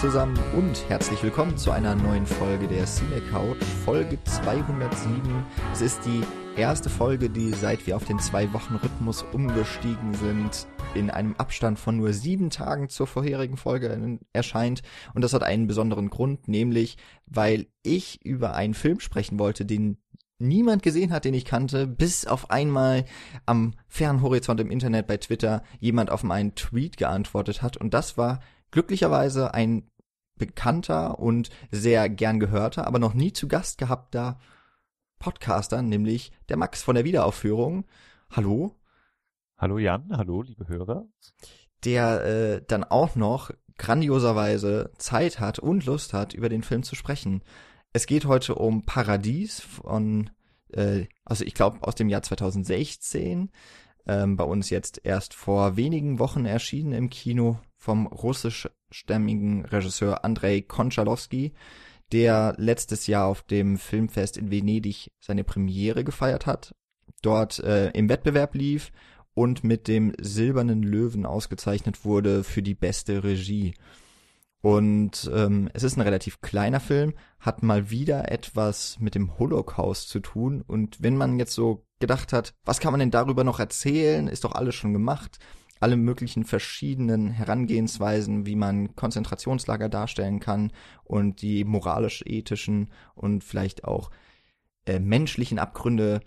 Zusammen und herzlich willkommen zu einer neuen Folge der Cine Couch, Folge 207. Es ist die erste Folge, die seit wir auf den zwei Wochen Rhythmus umgestiegen sind, in einem Abstand von nur sieben Tagen zur vorherigen Folge erscheint. Und das hat einen besonderen Grund, nämlich weil ich über einen Film sprechen wollte, den niemand gesehen hat, den ich kannte, bis auf einmal am fernen Horizont im Internet bei Twitter jemand auf meinen Tweet geantwortet hat. Und das war glücklicherweise ein bekannter und sehr gern gehörter, aber noch nie zu Gast gehabter Podcaster, nämlich der Max von der Wiederaufführung. Hallo. Hallo Jan, hallo liebe Hörer. Der äh, dann auch noch grandioserweise Zeit hat und Lust hat, über den Film zu sprechen. Es geht heute um Paradies von, äh, also ich glaube aus dem Jahr 2016. Ähm, bei uns jetzt erst vor wenigen Wochen erschienen im Kino vom russischstämmigen Regisseur Andrei Konchalowski, der letztes Jahr auf dem Filmfest in Venedig seine Premiere gefeiert hat, dort äh, im Wettbewerb lief und mit dem Silbernen Löwen ausgezeichnet wurde für die beste Regie. Und ähm, es ist ein relativ kleiner Film, hat mal wieder etwas mit dem Holocaust zu tun. Und wenn man jetzt so gedacht hat, was kann man denn darüber noch erzählen, ist doch alles schon gemacht. Alle möglichen verschiedenen Herangehensweisen, wie man Konzentrationslager darstellen kann und die moralisch-ethischen und vielleicht auch äh, menschlichen Abgründe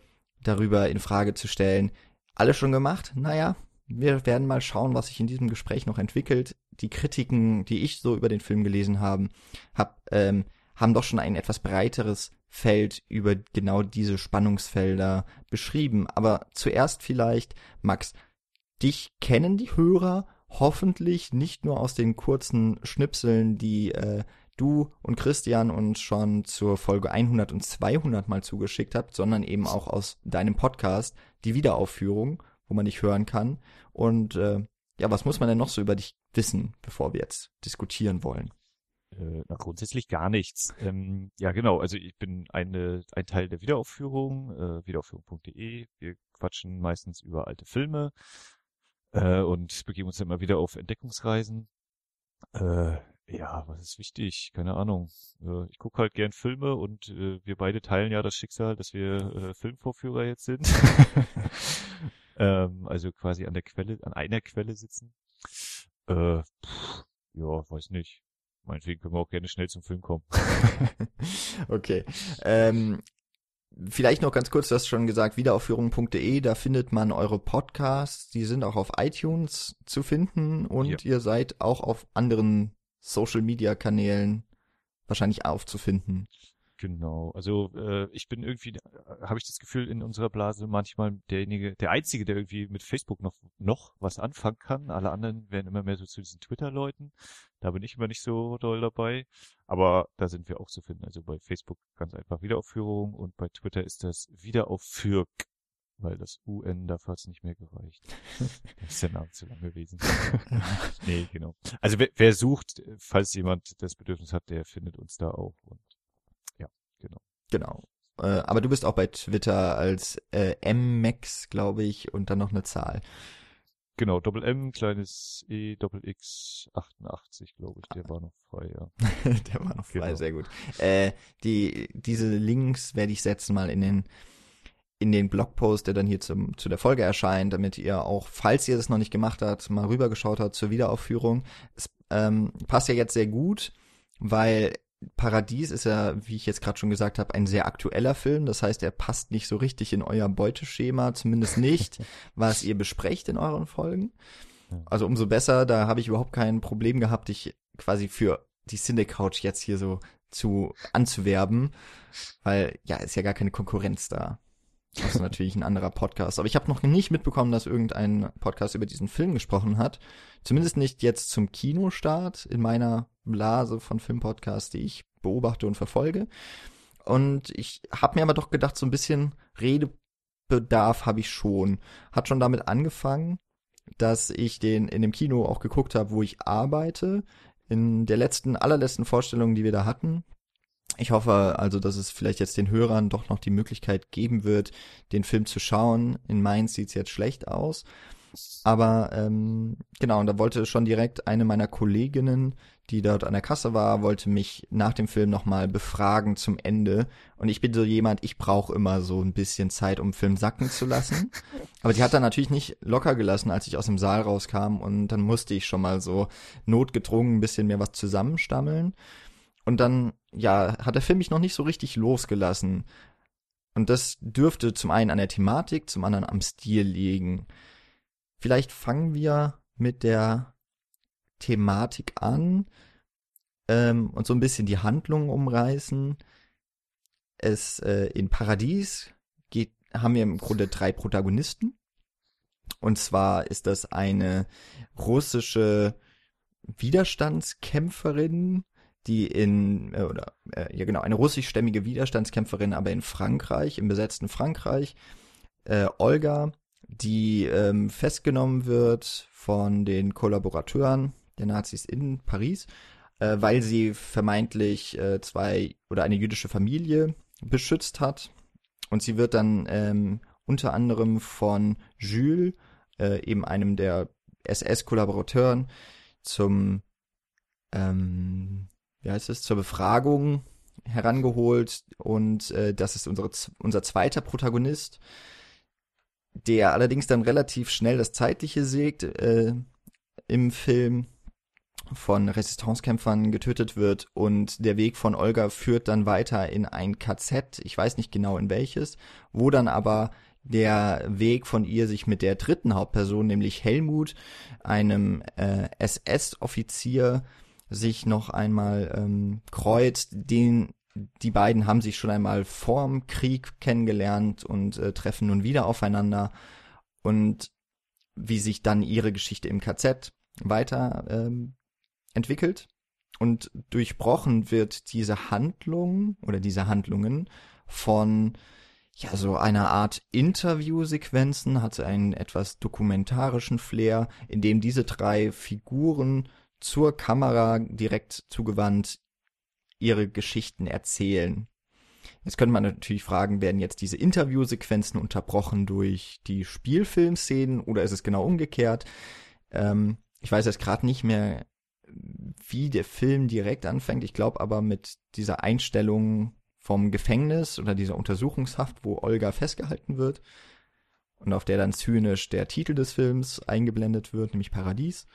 darüber in Frage zu stellen. Alles schon gemacht? Naja, wir werden mal schauen, was sich in diesem Gespräch noch entwickelt. Die Kritiken, die ich so über den Film gelesen habe, hab, ähm, haben doch schon ein etwas breiteres Feld über genau diese Spannungsfelder beschrieben. Aber zuerst vielleicht, Max, dich kennen die Hörer hoffentlich nicht nur aus den kurzen Schnipseln, die äh, du und Christian uns schon zur Folge 100 und 200 mal zugeschickt habt, sondern eben auch aus deinem Podcast, die Wiederaufführung wo man dich hören kann. Und äh, ja, was muss man denn noch so über dich wissen, bevor wir jetzt diskutieren wollen? Äh, na, grundsätzlich gar nichts. Ähm, ja, genau. Also ich bin eine, ein Teil der Wiederaufführung, äh, wiederaufführung.de. Wir quatschen meistens über alte Filme äh, und begeben uns immer wieder auf Entdeckungsreisen. Äh, ja, was ist wichtig? Keine Ahnung. Äh, ich gucke halt gern Filme und äh, wir beide teilen ja das Schicksal, dass wir äh, Filmvorführer jetzt sind. ähm, also quasi an der Quelle, an einer Quelle sitzen. Äh, pff, ja, weiß nicht. Meinetwegen können wir auch gerne schnell zum Film kommen. okay. Ähm, vielleicht noch ganz kurz, du hast schon gesagt, wiederaufführung.de, da findet man eure Podcasts, die sind auch auf iTunes zu finden und ja. ihr seid auch auf anderen Social Media Kanälen wahrscheinlich aufzufinden. Genau. Also äh, ich bin irgendwie, äh, habe ich das Gefühl in unserer Blase manchmal derjenige, der einzige, der irgendwie mit Facebook noch noch was anfangen kann. Alle anderen werden immer mehr so zu diesen Twitter-Leuten. Da bin ich immer nicht so doll dabei. Aber da sind wir auch zu finden. Also bei Facebook ganz einfach Wiederaufführung und bei Twitter ist das Wiederaufführk weil das UN dafür hat es nicht mehr gereicht. das ist der Name zu lang gewesen. nee, genau. Also wer, wer sucht, falls jemand das Bedürfnis hat, der findet uns da auch und Genau. Äh, aber du bist auch bei Twitter als äh, MMax, glaube ich, und dann noch eine Zahl. Genau, Doppel M, kleines E, Doppel X, 88, glaube ich, der war noch frei, ja. der war noch frei, genau. sehr gut. Äh, die, diese Links werde ich setzen mal in den, in den Blogpost, der dann hier zum, zu der Folge erscheint, damit ihr auch, falls ihr das noch nicht gemacht habt, mal rübergeschaut habt zur Wiederaufführung. Es ähm, passt ja jetzt sehr gut, weil Paradies ist ja, wie ich jetzt gerade schon gesagt habe, ein sehr aktueller Film. Das heißt, er passt nicht so richtig in euer Beuteschema, zumindest nicht, was ihr besprecht in euren Folgen. Also umso besser, da habe ich überhaupt kein Problem gehabt, dich quasi für die Cine Couch jetzt hier so zu anzuwerben, weil ja, ist ja gar keine Konkurrenz da. Das ist natürlich ein anderer Podcast. Aber ich habe noch nicht mitbekommen, dass irgendein Podcast über diesen Film gesprochen hat. Zumindest nicht jetzt zum Kinostart in meiner Blase von Filmpodcasts, die ich beobachte und verfolge. Und ich habe mir aber doch gedacht, so ein bisschen Redebedarf habe ich schon. Hat schon damit angefangen, dass ich den in dem Kino auch geguckt habe, wo ich arbeite. In der letzten, allerletzten Vorstellung, die wir da hatten, ich hoffe also, dass es vielleicht jetzt den Hörern doch noch die Möglichkeit geben wird, den Film zu schauen. In Mainz sieht's jetzt schlecht aus. Aber ähm, genau, und da wollte schon direkt eine meiner Kolleginnen, die dort an der Kasse war, wollte mich nach dem Film nochmal befragen zum Ende. Und ich bin so jemand, ich brauche immer so ein bisschen Zeit, um Film sacken zu lassen. Aber die hat dann natürlich nicht locker gelassen, als ich aus dem Saal rauskam. Und dann musste ich schon mal so notgedrungen ein bisschen mehr was zusammenstammeln. Und dann, ja, hat der Film mich noch nicht so richtig losgelassen. Und das dürfte zum einen an der Thematik, zum anderen am Stil liegen. Vielleicht fangen wir mit der Thematik an ähm, und so ein bisschen die Handlung umreißen. Es äh, in Paradies geht, haben wir im Grunde drei Protagonisten. Und zwar ist das eine russische Widerstandskämpferin, die in, äh, oder, äh, ja genau, eine russischstämmige Widerstandskämpferin, aber in Frankreich, im besetzten Frankreich, äh, Olga, die ähm, festgenommen wird von den Kollaborateuren der Nazis in Paris, äh, weil sie vermeintlich äh, zwei oder eine jüdische Familie beschützt hat. Und sie wird dann ähm, unter anderem von Jules, äh, eben einem der SS-Kollaborateuren, zum ähm, wie heißt es, zur Befragung herangeholt und äh, das ist unsere, unser zweiter Protagonist, der allerdings dann relativ schnell das Zeitliche sägt äh, im Film von Resistancekämpfern getötet wird und der Weg von Olga führt dann weiter in ein KZ, ich weiß nicht genau in welches, wo dann aber der Weg von ihr sich mit der dritten Hauptperson, nämlich Helmut, einem äh, SS-Offizier, sich noch einmal ähm, kreuzt, den die beiden haben sich schon einmal vorm Krieg kennengelernt und äh, treffen nun wieder aufeinander. Und wie sich dann ihre Geschichte im KZ weiter ähm, entwickelt und durchbrochen wird diese Handlung oder diese Handlungen von ja so einer Art Interviewsequenzen, hat einen etwas dokumentarischen Flair, in dem diese drei Figuren zur Kamera direkt zugewandt ihre Geschichten erzählen. Jetzt könnte man natürlich fragen, werden jetzt diese Interviewsequenzen unterbrochen durch die Spielfilmszenen oder ist es genau umgekehrt? Ähm, ich weiß jetzt gerade nicht mehr, wie der Film direkt anfängt. Ich glaube aber mit dieser Einstellung vom Gefängnis oder dieser Untersuchungshaft, wo Olga festgehalten wird und auf der dann zynisch der Titel des Films eingeblendet wird, nämlich Paradies.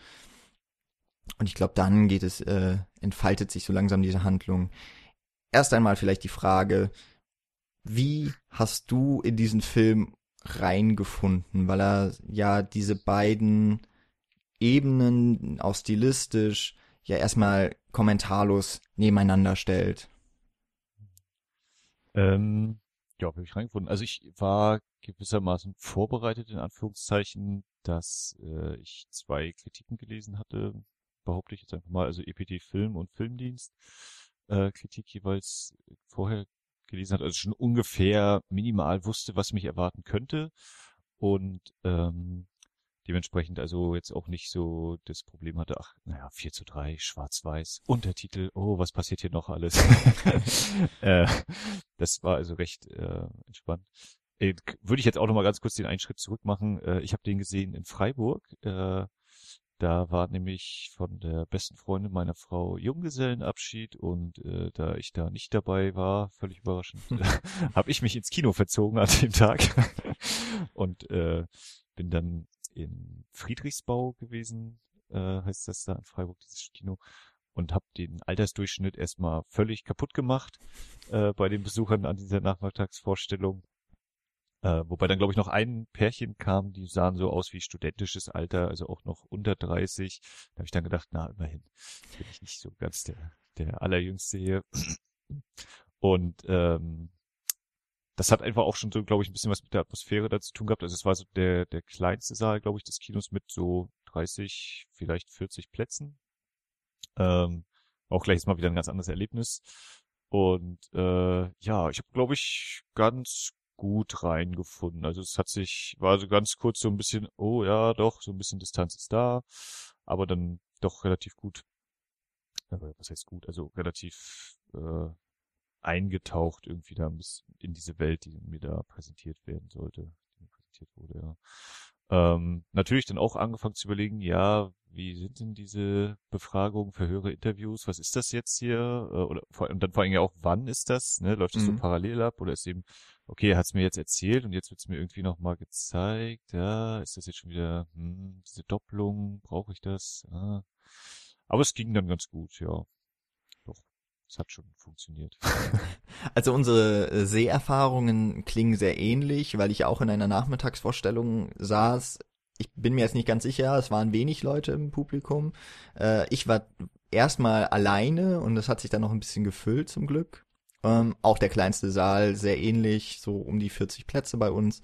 Und ich glaube, dann geht es, äh, entfaltet sich so langsam diese Handlung. Erst einmal vielleicht die Frage, wie hast du in diesen Film reingefunden? Weil er ja diese beiden Ebenen auch stilistisch ja erstmal kommentarlos nebeneinander stellt. Ähm, ja, habe ich reingefunden. Also ich war gewissermaßen vorbereitet, in Anführungszeichen, dass äh, ich zwei Kritiken gelesen hatte behaupte ich jetzt einfach mal, also EPT Film und Filmdienst äh, Kritik jeweils vorher gelesen hat, also schon ungefähr minimal wusste, was mich erwarten könnte und ähm, dementsprechend also jetzt auch nicht so das Problem hatte, ach, naja, 4 zu 3, schwarz-weiß, Untertitel, oh, was passiert hier noch alles? äh, das war also recht äh, entspannt. Äh, würde ich jetzt auch nochmal ganz kurz den einen Schritt zurück machen. Äh, ich habe den gesehen in Freiburg. Äh, da war nämlich von der besten Freundin meiner Frau Junggesellenabschied und äh, da ich da nicht dabei war, völlig überraschend, hm. habe ich mich ins Kino verzogen an dem Tag und äh, bin dann in Friedrichsbau gewesen, äh, heißt das da in Freiburg, dieses Kino, und habe den Altersdurchschnitt erstmal völlig kaputt gemacht äh, bei den Besuchern an dieser Nachmittagsvorstellung äh, wobei dann, glaube ich, noch ein Pärchen kam, die sahen so aus wie studentisches Alter, also auch noch unter 30. Da habe ich dann gedacht, na, immerhin bin ich nicht so ganz der, der allerjüngste hier. Und ähm, das hat einfach auch schon so, glaube ich, ein bisschen was mit der Atmosphäre dazu tun gehabt. Also es war so der, der kleinste Saal, glaube ich, des Kinos mit so 30, vielleicht 40 Plätzen. Ähm, auch gleich ist mal wieder ein ganz anderes Erlebnis. Und äh, ja, ich habe, glaube ich, ganz gut reingefunden. Also es hat sich, war so ganz kurz so ein bisschen, oh ja, doch, so ein bisschen Distanz ist da, aber dann doch relativ gut, äh, was heißt gut, also relativ äh, eingetaucht irgendwie da in diese Welt, die mir da präsentiert werden sollte, die mir präsentiert wurde, ja. Ähm, natürlich dann auch angefangen zu überlegen, ja, wie sind denn diese Befragungen, Verhöre, Interviews, was ist das jetzt hier? Äh, oder vor, und dann vor allem ja auch, wann ist das? Ne? Läuft das mhm. so parallel ab oder ist eben, okay, er hat es mir jetzt erzählt und jetzt wird es mir irgendwie nochmal gezeigt, ja, ist das jetzt schon wieder, hm, diese Doppelung, brauche ich das? Ah. Aber es ging dann ganz gut, ja. Doch, es hat schon funktioniert. Also unsere äh, Seherfahrungen klingen sehr ähnlich, weil ich auch in einer Nachmittagsvorstellung saß ich bin mir jetzt nicht ganz sicher, es waren wenig Leute im Publikum. Äh, ich war erstmal alleine und es hat sich dann noch ein bisschen gefüllt zum Glück. Ähm, auch der kleinste Saal sehr ähnlich, so um die 40 Plätze bei uns.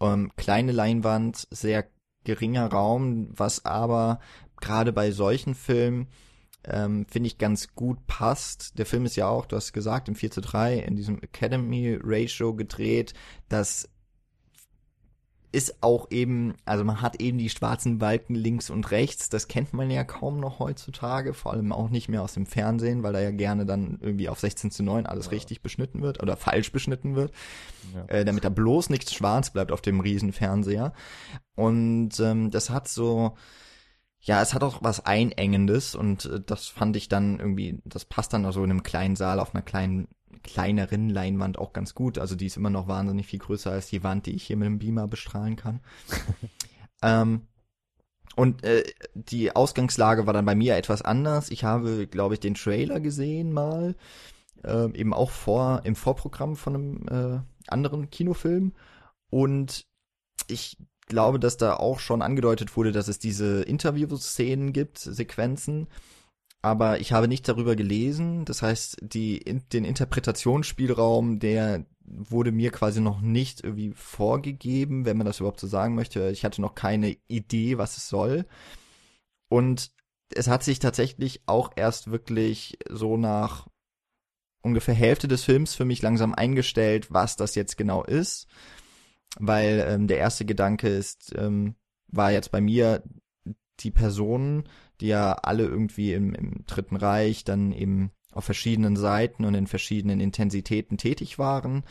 Ähm, kleine Leinwand, sehr geringer Raum, was aber gerade bei solchen Filmen ähm, finde ich ganz gut passt. Der Film ist ja auch, du hast gesagt, im 4 zu 3 in diesem Academy Ratio gedreht, dass ist auch eben, also man hat eben die schwarzen Balken links und rechts, das kennt man ja kaum noch heutzutage, vor allem auch nicht mehr aus dem Fernsehen, weil da ja gerne dann irgendwie auf 16 zu 9 alles ja. richtig beschnitten wird oder falsch beschnitten wird, ja. äh, damit da bloß nichts schwarz bleibt auf dem Riesenfernseher. Und ähm, das hat so, ja, es hat auch was Einengendes und äh, das fand ich dann irgendwie, das passt dann auch so in einem kleinen Saal auf einer kleinen kleineren Leinwand auch ganz gut. Also die ist immer noch wahnsinnig viel größer als die Wand, die ich hier mit dem Beamer bestrahlen kann. ähm, und äh, die Ausgangslage war dann bei mir etwas anders. Ich habe, glaube ich, den Trailer gesehen mal, äh, eben auch vor im Vorprogramm von einem äh, anderen Kinofilm. Und ich glaube, dass da auch schon angedeutet wurde, dass es diese Interview-Szenen gibt, Sequenzen aber ich habe nicht darüber gelesen. Das heißt, die, den Interpretationsspielraum, der wurde mir quasi noch nicht irgendwie vorgegeben, wenn man das überhaupt so sagen möchte. Ich hatte noch keine Idee, was es soll. Und es hat sich tatsächlich auch erst wirklich so nach ungefähr Hälfte des Films für mich langsam eingestellt, was das jetzt genau ist. Weil ähm, der erste Gedanke ist, ähm, war jetzt bei mir die Personen, die ja alle irgendwie im, im Dritten Reich dann eben auf verschiedenen Seiten und in verschiedenen Intensitäten tätig waren,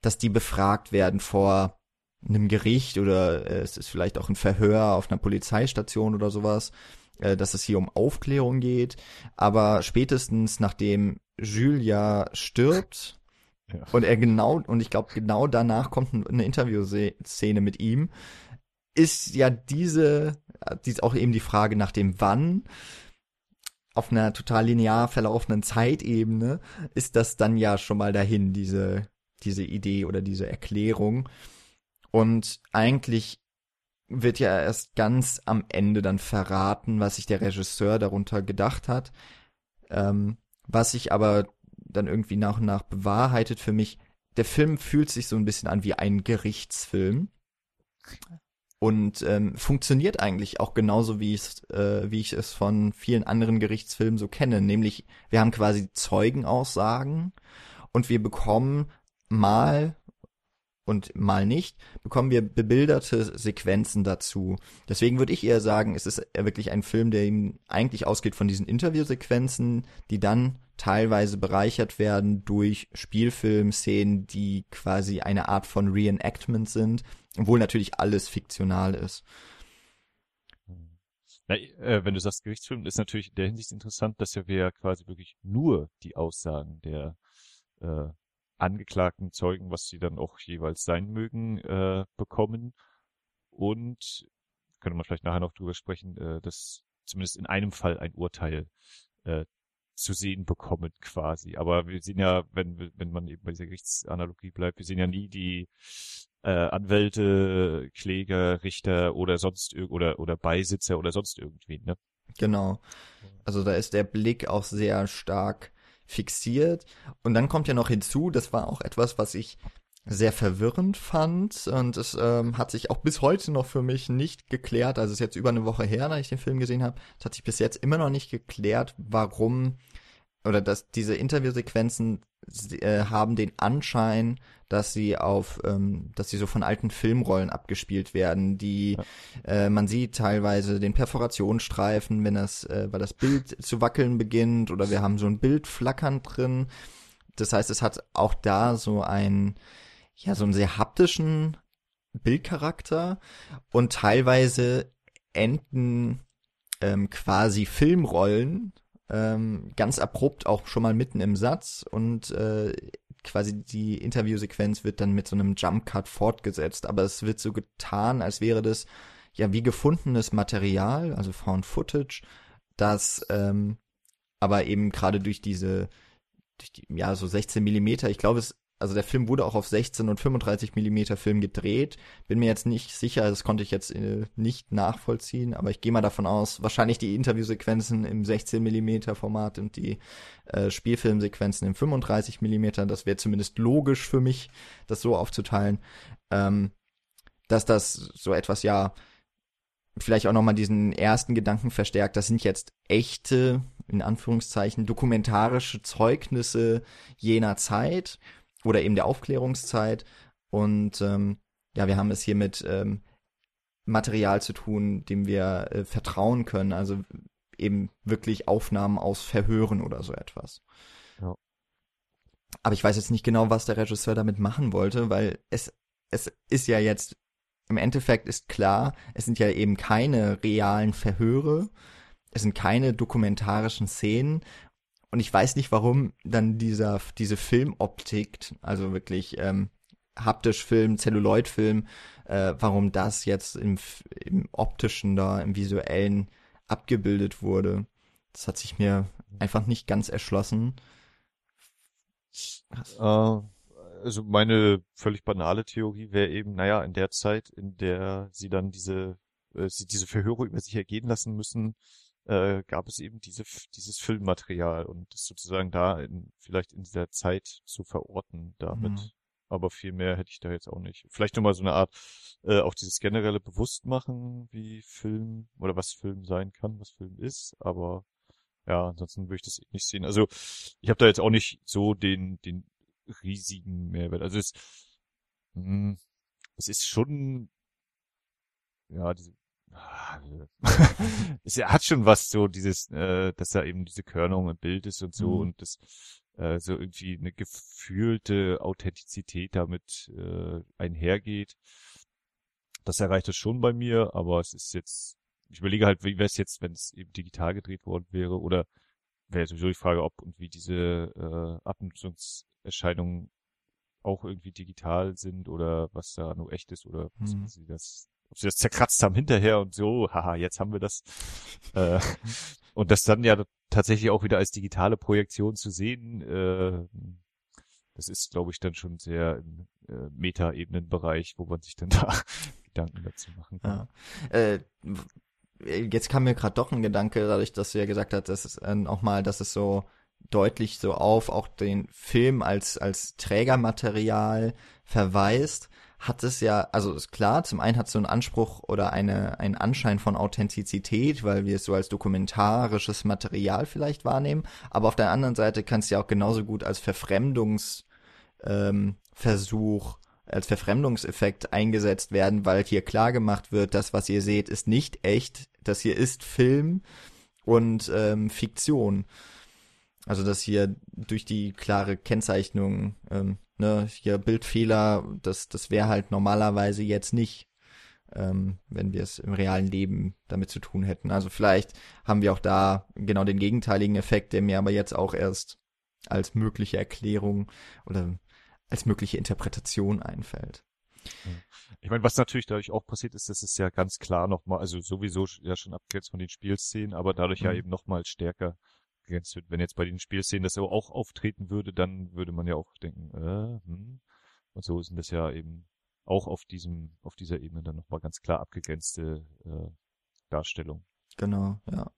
dass die befragt werden vor einem Gericht oder äh, es ist vielleicht auch ein Verhör auf einer Polizeistation oder sowas, äh, dass es hier um Aufklärung geht. Aber spätestens nachdem Julia stirbt ja. und er genau, und ich glaube genau danach kommt eine Interviewszene mit ihm, ist ja diese, dies auch eben die Frage nach dem Wann auf einer total linear verlaufenden Zeitebene ist das dann ja schon mal dahin, diese, diese Idee oder diese Erklärung. Und eigentlich wird ja erst ganz am Ende dann verraten, was sich der Regisseur darunter gedacht hat. Ähm, was sich aber dann irgendwie nach und nach bewahrheitet für mich. Der Film fühlt sich so ein bisschen an wie ein Gerichtsfilm und ähm, funktioniert eigentlich auch genauso wie ich äh, wie ich es von vielen anderen Gerichtsfilmen so kenne, nämlich wir haben quasi Zeugenaussagen und wir bekommen mal und mal nicht, bekommen wir bebilderte Sequenzen dazu. Deswegen würde ich eher sagen, es ist wirklich ein Film, der ihm eigentlich ausgeht von diesen Interviewsequenzen, die dann teilweise bereichert werden durch Spielfilmszenen, die quasi eine Art von Reenactment sind, obwohl natürlich alles fiktional ist. Na, äh, wenn du sagst Gerichtsfilm, ist natürlich in der Hinsicht interessant, dass ja wir quasi wirklich nur die Aussagen der äh, angeklagten Zeugen, was sie dann auch jeweils sein mögen, äh, bekommen. Und könnte man vielleicht nachher noch drüber sprechen, äh, dass zumindest in einem Fall ein Urteil äh, zu sehen bekommen quasi. Aber wir sehen ja, wenn, wenn man eben bei dieser Gerichtsanalogie bleibt, wir sehen ja nie die äh, Anwälte, Kläger, Richter oder sonst oder oder Beisitzer oder sonst irgendwie, ne? Genau. Also da ist der Blick auch sehr stark fixiert. Und dann kommt ja noch hinzu, das war auch etwas, was ich sehr verwirrend fand und es ähm, hat sich auch bis heute noch für mich nicht geklärt, also es ist jetzt über eine Woche her, da ich den Film gesehen habe, es hat sich bis jetzt immer noch nicht geklärt, warum oder dass diese Interviewsequenzen äh, haben den Anschein, dass sie auf, ähm, dass sie so von alten Filmrollen abgespielt werden, die ja. äh, man sieht teilweise den Perforationsstreifen, wenn das, äh, weil das Bild zu wackeln beginnt oder wir haben so ein Bild flackern drin. Das heißt, es hat auch da so ein ja, so einen sehr haptischen Bildcharakter und teilweise enden ähm, quasi Filmrollen ähm, ganz abrupt auch schon mal mitten im Satz und äh, quasi die Interviewsequenz wird dann mit so einem Jump Cut fortgesetzt, aber es wird so getan, als wäre das ja wie gefundenes Material, also Found Footage, das ähm, aber eben gerade durch diese durch die, ja so 16 Millimeter, ich glaube es also der Film wurde auch auf 16 und 35 Millimeter Film gedreht. Bin mir jetzt nicht sicher, das konnte ich jetzt äh, nicht nachvollziehen, aber ich gehe mal davon aus, wahrscheinlich die Interviewsequenzen im 16 Millimeter Format und die äh, Spielfilmsequenzen im 35 Millimeter. Das wäre zumindest logisch für mich, das so aufzuteilen, ähm, dass das so etwas ja vielleicht auch nochmal diesen ersten Gedanken verstärkt. Das sind jetzt echte, in Anführungszeichen, dokumentarische Zeugnisse jener Zeit oder eben der Aufklärungszeit. Und ähm, ja, wir haben es hier mit ähm, Material zu tun, dem wir äh, vertrauen können. Also eben wirklich Aufnahmen aus Verhören oder so etwas. Ja. Aber ich weiß jetzt nicht genau, was der Regisseur damit machen wollte, weil es, es ist ja jetzt, im Endeffekt ist klar, es sind ja eben keine realen Verhöre, es sind keine dokumentarischen Szenen und ich weiß nicht, warum dann dieser, diese Filmoptik, also wirklich ähm, haptisch Film, Celluloid-Film, äh, warum das jetzt im, im optischen da, im visuellen abgebildet wurde. Das hat sich mir einfach nicht ganz erschlossen. Uh, also meine völlig banale Theorie wäre eben, naja, in der Zeit, in der sie dann diese, äh, sie diese Verhöre über sich ergehen lassen müssen, äh, gab es eben diese, dieses Filmmaterial und das sozusagen da in, vielleicht in dieser Zeit zu verorten damit. Mhm. Aber viel mehr hätte ich da jetzt auch nicht. Vielleicht nochmal so eine Art, äh, auch dieses generelle Bewusstmachen, wie Film oder was Film sein kann, was Film ist, aber ja, ansonsten würde ich das nicht sehen. Also ich habe da jetzt auch nicht so den, den riesigen Mehrwert. Also es, mh, hm, es ist schon, ja, diese es hat schon was so dieses, äh, dass da eben diese Körnung im Bild ist und so mhm. und das äh, so irgendwie eine gefühlte Authentizität damit äh, einhergeht. Das erreicht es schon bei mir, aber es ist jetzt, ich überlege halt, wie wäre es jetzt, wenn es eben digital gedreht worden wäre oder wäre sowieso die Frage, ob und wie diese äh, Abnutzungserscheinungen auch irgendwie digital sind oder was da nur echt ist oder was mhm. sie das ob sie das zerkratzt haben hinterher und so, haha, jetzt haben wir das. äh, und das dann ja tatsächlich auch wieder als digitale Projektion zu sehen, äh, das ist, glaube ich, dann schon sehr im äh, Meta-Ebenen-Bereich, wo man sich dann da Gedanken dazu machen kann. Ja. Äh, jetzt kam mir gerade doch ein Gedanke, dadurch, dass du ja gesagt hast, dass es äh, auch mal, dass es so deutlich so auf auch den Film als als Trägermaterial verweist hat es ja, also ist klar, zum einen hat es so einen Anspruch oder eine, einen Anschein von Authentizität, weil wir es so als dokumentarisches Material vielleicht wahrnehmen, aber auf der anderen Seite kann es ja auch genauso gut als Verfremdungsversuch, ähm, als Verfremdungseffekt eingesetzt werden, weil hier klar gemacht wird, das, was ihr seht, ist nicht echt, das hier ist Film und ähm, Fiktion. Also dass hier durch die klare Kennzeichnung ähm, ne, hier Bildfehler, das, das wäre halt normalerweise jetzt nicht, ähm, wenn wir es im realen Leben damit zu tun hätten. Also vielleicht haben wir auch da genau den gegenteiligen Effekt, der mir aber jetzt auch erst als mögliche Erklärung oder als mögliche Interpretation einfällt. Ich meine, was natürlich dadurch auch passiert ist, das ist ja ganz klar nochmal, also sowieso ja schon abgrenzt von den Spielszenen, aber dadurch mhm. ja eben nochmal stärker begrenzt wird. Wenn jetzt bei den Spielszenen das auch auftreten würde, dann würde man ja auch denken, äh, hm. Und so sind das ja eben auch auf diesem, auf dieser Ebene dann nochmal ganz klar abgegrenzte äh, Darstellung. Genau, ja.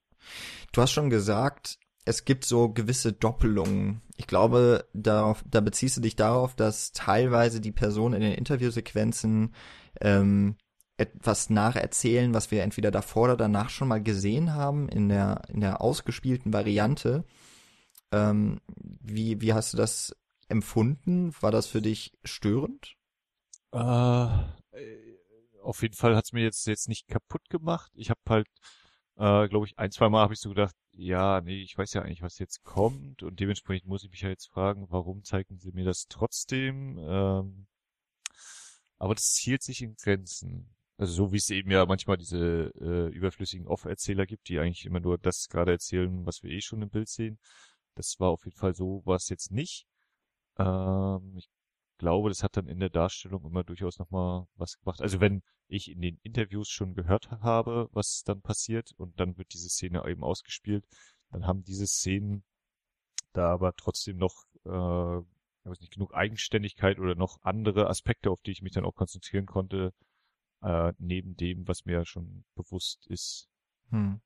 Du hast schon gesagt, es gibt so gewisse Doppelungen. Ich glaube, darauf, da beziehst du dich darauf, dass teilweise die Personen in den Interviewsequenzen ähm, etwas nacherzählen, was wir entweder davor oder danach schon mal gesehen haben in der in der ausgespielten Variante. Ähm, wie wie hast du das empfunden? War das für dich störend? Äh, auf jeden Fall hat's mir jetzt jetzt nicht kaputt gemacht. Ich habe halt, äh, glaube ich, ein zwei Mal habe ich so gedacht, ja, nee, ich weiß ja eigentlich, was jetzt kommt und dementsprechend muss ich mich ja jetzt fragen, warum zeigen sie mir das trotzdem? Ähm, aber das hielt sich in Grenzen. Also so wie es eben ja manchmal diese äh, überflüssigen Off-Erzähler gibt, die eigentlich immer nur das gerade erzählen, was wir eh schon im Bild sehen. Das war auf jeden Fall so, war es jetzt nicht. Ähm, ich glaube, das hat dann in der Darstellung immer durchaus nochmal was gemacht. Also wenn ich in den Interviews schon gehört habe, was dann passiert und dann wird diese Szene eben ausgespielt, dann haben diese Szenen da aber trotzdem noch äh, ich weiß nicht, genug Eigenständigkeit oder noch andere Aspekte, auf die ich mich dann auch konzentrieren konnte, äh, neben dem, was mir ja schon bewusst ist. Hm.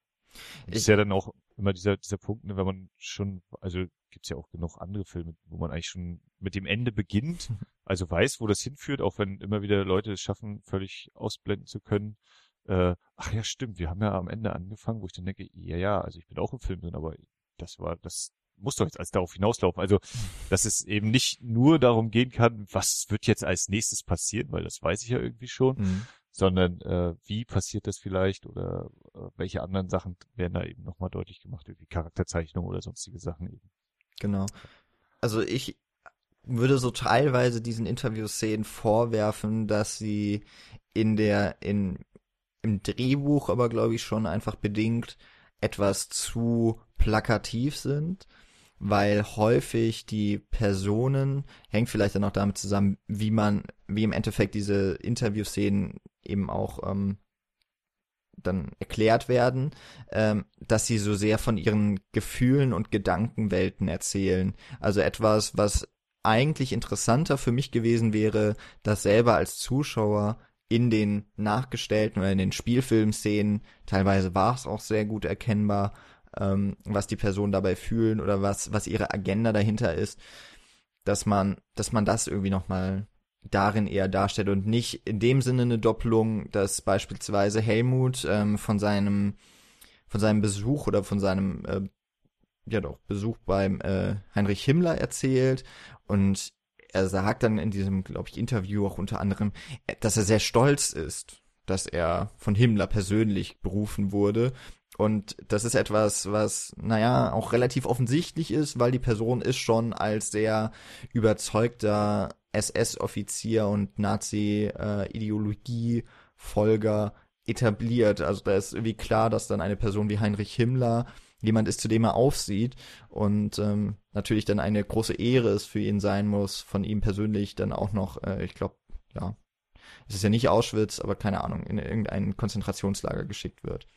Ich, ist ja dann auch immer dieser, dieser Punkt, ne, wenn man schon, also gibt's ja auch genug andere Filme, wo man eigentlich schon mit dem Ende beginnt, also weiß, wo das hinführt, auch wenn immer wieder Leute es schaffen, völlig ausblenden zu können. Äh, ach ja, stimmt, wir haben ja am Ende angefangen, wo ich dann denke, ja, ja, also ich bin auch im Film drin, aber das war, das muss doch jetzt als darauf hinauslaufen. Also, dass es eben nicht nur darum gehen kann, was wird jetzt als nächstes passieren, weil das weiß ich ja irgendwie schon, mhm. Sondern äh, wie passiert das vielleicht oder äh, welche anderen Sachen werden da eben nochmal deutlich gemacht, wie Charakterzeichnung oder sonstige Sachen eben. Genau. Also ich würde so teilweise diesen Interviewszenen vorwerfen, dass sie in der, in, im Drehbuch aber glaube ich schon einfach bedingt etwas zu plakativ sind weil häufig die Personen, hängt vielleicht dann auch damit zusammen, wie man, wie im Endeffekt diese Interviewszenen eben auch ähm, dann erklärt werden, ähm, dass sie so sehr von ihren Gefühlen und Gedankenwelten erzählen. Also etwas, was eigentlich interessanter für mich gewesen wäre, das selber als Zuschauer in den nachgestellten oder in den Spielfilmszenen, teilweise war es auch sehr gut erkennbar, ähm, was die Personen dabei fühlen oder was, was ihre Agenda dahinter ist, dass man, dass man das irgendwie nochmal darin eher darstellt und nicht in dem Sinne eine Doppelung, dass beispielsweise Helmut ähm, von seinem von seinem Besuch oder von seinem äh, ja doch Besuch beim äh, Heinrich Himmler erzählt und er sagt dann in diesem glaube ich Interview auch unter anderem, dass er sehr stolz ist, dass er von Himmler persönlich berufen wurde und das ist etwas, was, naja, auch relativ offensichtlich ist, weil die Person ist schon als sehr überzeugter SS-Offizier und Nazi-Ideologie-Folger etabliert. Also da ist irgendwie klar, dass dann eine Person wie Heinrich Himmler jemand ist, zu dem er aufsieht und ähm, natürlich dann eine große Ehre es für ihn sein muss, von ihm persönlich dann auch noch, äh, ich glaube, ja, es ist ja nicht Auschwitz, aber keine Ahnung, in irgendein Konzentrationslager geschickt wird.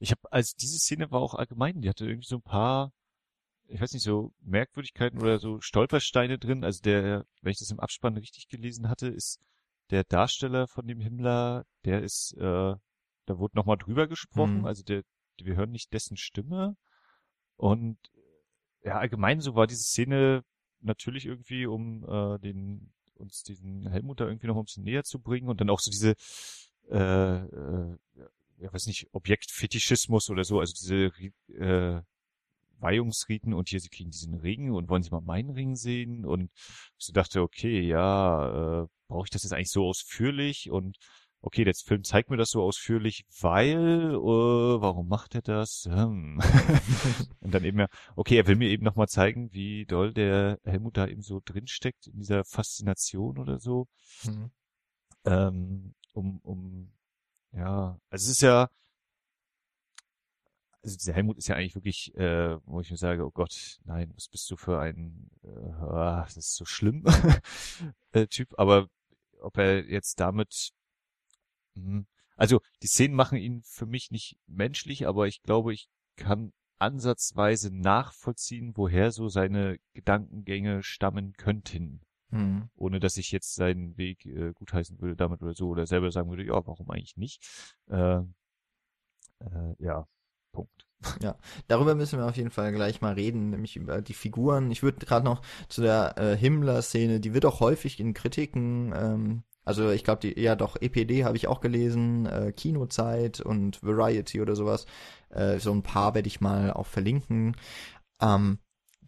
Ich habe, als diese Szene war auch allgemein, die hatte irgendwie so ein paar, ich weiß nicht, so Merkwürdigkeiten oder so Stolpersteine drin. Also der, wenn ich das im Abspann richtig gelesen hatte, ist der Darsteller von dem Himmler, der ist, äh, da wurde nochmal drüber gesprochen, mhm. also der, wir hören nicht dessen Stimme. Und ja, allgemein so war diese Szene natürlich irgendwie, um äh, den uns diesen Helmut da irgendwie noch ein bisschen näher zu bringen und dann auch so diese äh, äh, ja, weiß nicht, Objektfetischismus oder so, also diese äh, Weihungsriten und hier, sie kriegen diesen Ring und wollen sie mal meinen Ring sehen und ich so dachte, okay, ja, äh, brauche ich das jetzt eigentlich so ausführlich und okay, der Film zeigt mir das so ausführlich, weil, äh, warum macht er das? Hm. und dann eben ja, okay, er will mir eben nochmal zeigen, wie doll der Helmut da eben so drinsteckt in dieser Faszination oder so. Mhm. Ähm, um, um ja, also es ist ja, also dieser Helmut ist ja eigentlich wirklich, äh, wo ich mir sage, oh Gott, nein, was bist du für ein, äh, das ist so schlimm, äh, Typ, aber ob er jetzt damit, mh, also die Szenen machen ihn für mich nicht menschlich, aber ich glaube, ich kann ansatzweise nachvollziehen, woher so seine Gedankengänge stammen könnten. Mhm. Ohne dass ich jetzt seinen Weg äh, gutheißen würde damit oder so oder selber sagen würde, ja, warum eigentlich nicht? Äh, äh, ja, Punkt. Ja, darüber müssen wir auf jeden Fall gleich mal reden, nämlich über die Figuren. Ich würde gerade noch zu der äh, Himmler-Szene, die wird auch häufig in Kritiken, ähm, also ich glaube, die, ja doch, EPD habe ich auch gelesen, äh, Kinozeit und Variety oder sowas. Äh, so ein paar werde ich mal auch verlinken. Ähm,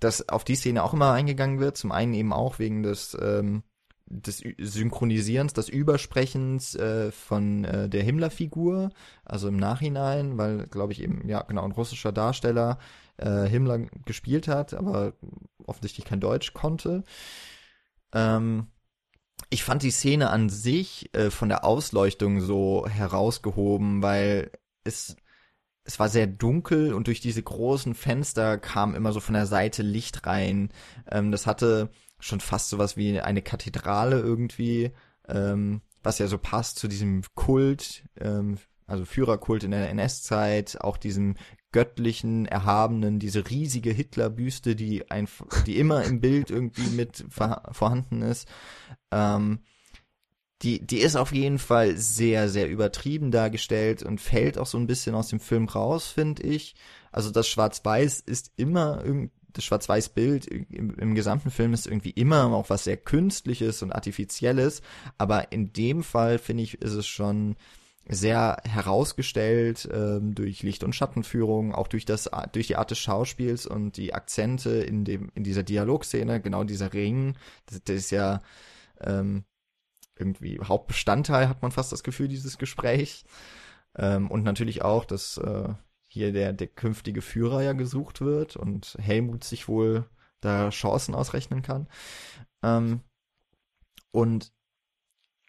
dass auf die Szene auch immer eingegangen wird. Zum einen eben auch wegen des, ähm, des Synchronisierens, des Übersprechens äh, von äh, der Himmler-Figur, also im Nachhinein, weil, glaube ich, eben, ja, genau, ein russischer Darsteller äh, Himmler gespielt hat, aber offensichtlich kein Deutsch konnte. Ähm, ich fand die Szene an sich äh, von der Ausleuchtung so herausgehoben, weil es es war sehr dunkel und durch diese großen Fenster kam immer so von der Seite Licht rein. Ähm, das hatte schon fast sowas wie eine Kathedrale irgendwie, ähm, was ja so passt zu diesem Kult, ähm, also Führerkult in der NS-Zeit, auch diesem göttlichen, erhabenen, diese riesige Hitlerbüste, die einfach, die immer im Bild irgendwie mit vorhanden ist. Ähm, die, die ist auf jeden Fall sehr, sehr übertrieben dargestellt und fällt auch so ein bisschen aus dem Film raus, finde ich. Also das Schwarz-Weiß ist immer das Schwarz-Weiß-Bild im, im, gesamten Film ist irgendwie immer auch was sehr Künstliches und Artifizielles, aber in dem Fall finde ich, ist es schon sehr herausgestellt ähm, durch Licht- und Schattenführung, auch durch das durch die Art des Schauspiels und die Akzente in dem in dieser Dialogszene, genau dieser Ring, das, das ist ja ähm, irgendwie Hauptbestandteil, hat man fast das Gefühl, dieses Gespräch. Ähm, und natürlich auch, dass äh, hier der, der künftige Führer ja gesucht wird und Helmut sich wohl da Chancen ausrechnen kann. Ähm, und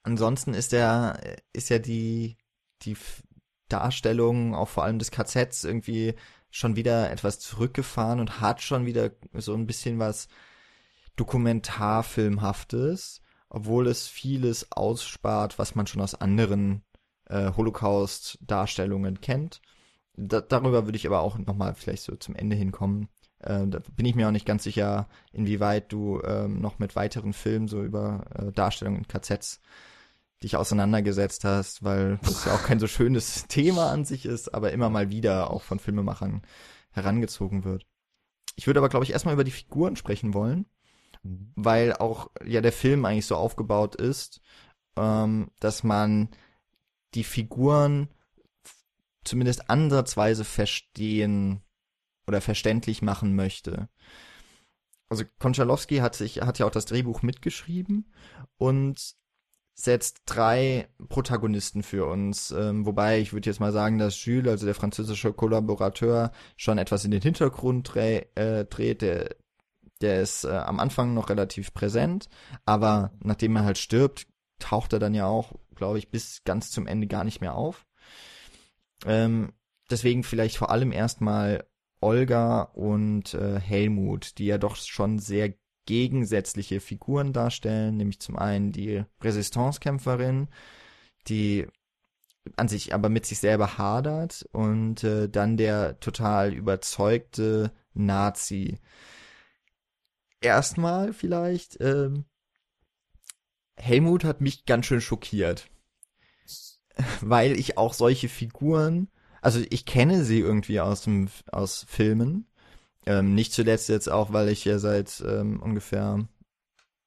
ansonsten ist der, ist ja die, die Darstellung auch vor allem des KZs irgendwie schon wieder etwas zurückgefahren und hat schon wieder so ein bisschen was Dokumentarfilmhaftes obwohl es vieles ausspart, was man schon aus anderen äh, Holocaust-Darstellungen kennt. Da, darüber würde ich aber auch nochmal vielleicht so zum Ende hinkommen. Äh, da bin ich mir auch nicht ganz sicher, inwieweit du ähm, noch mit weiteren Filmen so über äh, Darstellungen in KZs dich auseinandergesetzt hast, weil das ja auch kein so schönes Thema an sich ist, aber immer mal wieder auch von Filmemachern herangezogen wird. Ich würde aber, glaube ich, erstmal über die Figuren sprechen wollen. Mhm. weil auch ja der Film eigentlich so aufgebaut ist, ähm, dass man die Figuren zumindest ansatzweise verstehen oder verständlich machen möchte. Also Konchalowski hat sich hat ja auch das Drehbuch mitgeschrieben und setzt drei Protagonisten für uns, ähm, wobei ich würde jetzt mal sagen, dass Jules, also der französische Kollaborateur, schon etwas in den Hintergrund äh, dreht. Der der ist äh, am Anfang noch relativ präsent, aber nachdem er halt stirbt, taucht er dann ja auch, glaube ich, bis ganz zum Ende gar nicht mehr auf. Ähm, deswegen vielleicht vor allem erstmal Olga und äh, Helmut, die ja doch schon sehr gegensätzliche Figuren darstellen, nämlich zum einen die Resistance-Kämpferin, die an sich aber mit sich selber hadert und äh, dann der total überzeugte Nazi, erstmal vielleicht, ähm, Helmut hat mich ganz schön schockiert. Weil ich auch solche Figuren, also ich kenne sie irgendwie aus dem, aus Filmen. Ähm, nicht zuletzt jetzt auch, weil ich ja seit ähm, ungefähr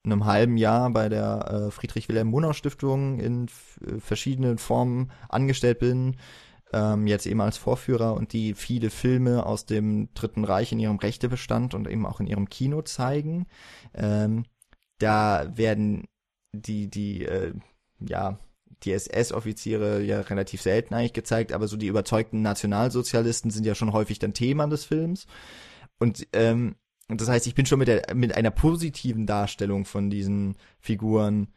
einem halben Jahr bei der äh, Friedrich Wilhelm Murnau Stiftung in äh, verschiedenen Formen angestellt bin ähm, jetzt eben als Vorführer und die viele Filme aus dem Dritten Reich in ihrem Rechtebestand und eben auch in ihrem Kino zeigen. Ähm, da werden die, die, äh, ja, die SS-Offiziere ja relativ selten eigentlich gezeigt, aber so die überzeugten Nationalsozialisten sind ja schon häufig dann Thema des Films. Und ähm, das heißt, ich bin schon mit, der, mit einer positiven Darstellung von diesen Figuren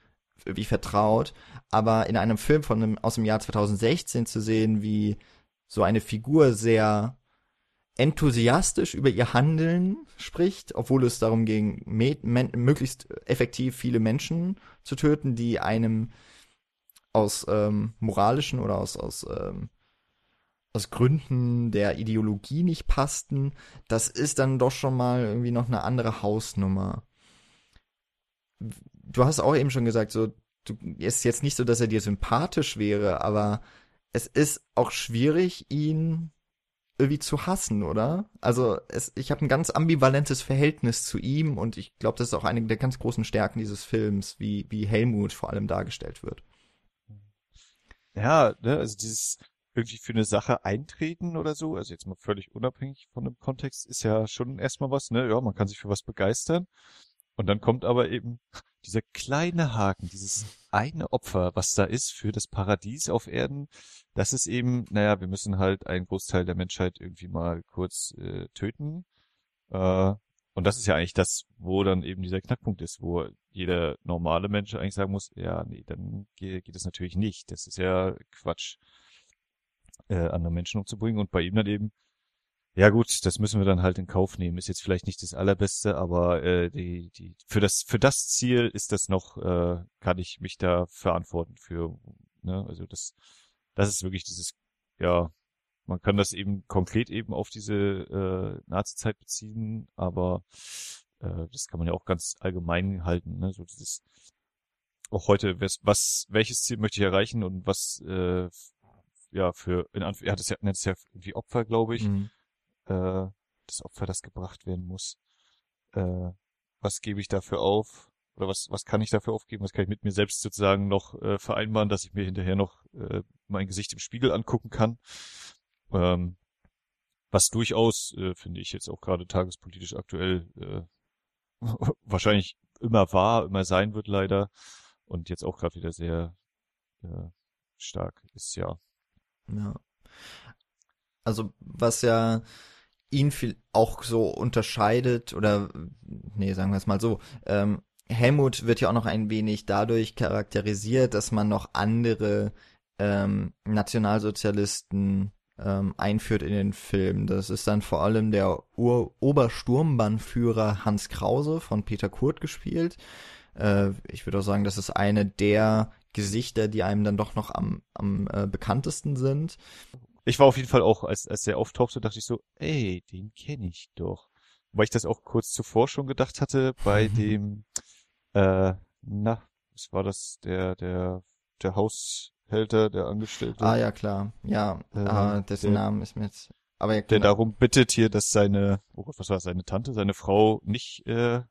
wie vertraut, aber in einem Film von einem, aus dem Jahr 2016 zu sehen, wie so eine Figur sehr enthusiastisch über ihr Handeln spricht, obwohl es darum ging, möglichst effektiv viele Menschen zu töten, die einem aus ähm, moralischen oder aus, aus, ähm, aus Gründen der Ideologie nicht passten, das ist dann doch schon mal irgendwie noch eine andere Hausnummer du hast auch eben schon gesagt, so, du ist jetzt nicht so, dass er dir sympathisch wäre, aber es ist auch schwierig, ihn irgendwie zu hassen, oder? Also es, ich habe ein ganz ambivalentes Verhältnis zu ihm und ich glaube, das ist auch eine der ganz großen Stärken dieses Films, wie, wie Helmut vor allem dargestellt wird. Ja, ne, also dieses irgendwie für eine Sache eintreten oder so, also jetzt mal völlig unabhängig von dem Kontext, ist ja schon erstmal was, ne? Ja, man kann sich für was begeistern. Und dann kommt aber eben dieser kleine Haken, dieses eine Opfer, was da ist für das Paradies auf Erden, das ist eben, naja, wir müssen halt einen Großteil der Menschheit irgendwie mal kurz äh, töten. Äh, und das ist ja eigentlich das, wo dann eben dieser Knackpunkt ist, wo jeder normale Mensch eigentlich sagen muss, ja, nee, dann geht, geht es natürlich nicht. Das ist ja Quatsch, äh, andere Menschen umzubringen und bei ihm dann eben, ja gut, das müssen wir dann halt in Kauf nehmen. Ist jetzt vielleicht nicht das allerbeste, aber äh, die, die, für das für das Ziel ist das noch, äh, kann ich mich da verantworten für. Ne? Also das, das ist wirklich dieses, ja, man kann das eben konkret eben auf diese äh, Nazi-Zeit beziehen, aber äh, das kann man ja auch ganz allgemein halten. Ne? So dieses auch heute, was, was welches Ziel möchte ich erreichen und was äh, ja für in Anf er hat es ja nennt es ja irgendwie Opfer, glaube ich. Mhm. Äh, das Opfer, das gebracht werden muss. Äh, was gebe ich dafür auf? Oder was, was kann ich dafür aufgeben? Was kann ich mit mir selbst sozusagen noch äh, vereinbaren, dass ich mir hinterher noch äh, mein Gesicht im Spiegel angucken kann? Ähm, was durchaus, äh, finde ich jetzt auch gerade tagespolitisch aktuell, äh, wahrscheinlich immer war, immer sein wird leider. Und jetzt auch gerade wieder sehr äh, stark ist, ja. Ja. Also was ja ihn viel auch so unterscheidet oder nee, sagen wir es mal so, ähm, Helmut wird ja auch noch ein wenig dadurch charakterisiert, dass man noch andere ähm, Nationalsozialisten ähm, einführt in den Film. Das ist dann vor allem der Ur Obersturmbannführer Hans Krause von Peter Kurt gespielt. Äh, ich würde auch sagen, das ist eine der Gesichter, die einem dann doch noch am, am äh, bekanntesten sind. Ich war auf jeden Fall auch, als, als der auftauchte, dachte ich so, ey, den kenne ich doch. Weil ich das auch kurz zuvor schon gedacht hatte, bei dem, äh, na, was war das, der, der, der Haushälter, der Angestellte. Ah ja, klar. Ja, Äh, ah, dessen der- Name ist mir jetzt. Aber ja, der genau. darum bittet hier, dass seine, oh Gott, was war das, seine Tante, seine Frau nicht äh,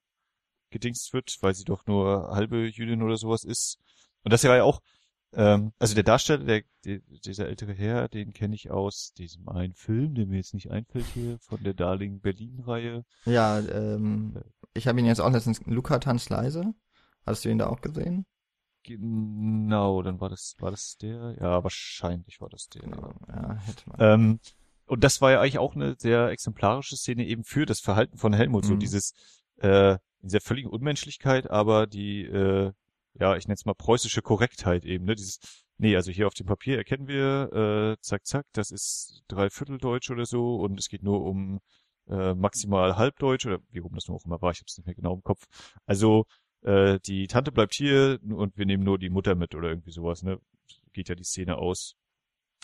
gedingst wird, weil sie doch nur halbe Jüdin oder sowas ist. Und das war ja auch, ähm, also der Darsteller, der, der dieser ältere Herr, den kenne ich aus diesem einen Film, der mir jetzt nicht einfällt hier, von der Darling Berlin-Reihe. Ja, ähm, ich habe ihn jetzt auch letztens, Luca tanzt leise. Hast du ihn da auch gesehen? Genau, dann war das, war das der? Ja, wahrscheinlich war das der. Genau, ja, hätte man. Ähm, und das war ja eigentlich auch eine sehr exemplarische Szene eben für das Verhalten von Helmut. So Mhm. dieses, äh, dieser völligen Unmenschlichkeit, aber die, äh, ja, ich nenne es mal preußische Korrektheit eben, ne? Dieses, nee, also hier auf dem Papier erkennen wir, äh, zack, zack, das ist Dreivierteldeutsch oder so und es geht nur um äh, maximal Halbdeutsch oder wie rum das nur auch immer war, ich habe es nicht mehr genau im Kopf. Also äh, die Tante bleibt hier und wir nehmen nur die Mutter mit oder irgendwie sowas, ne? Geht ja die Szene aus.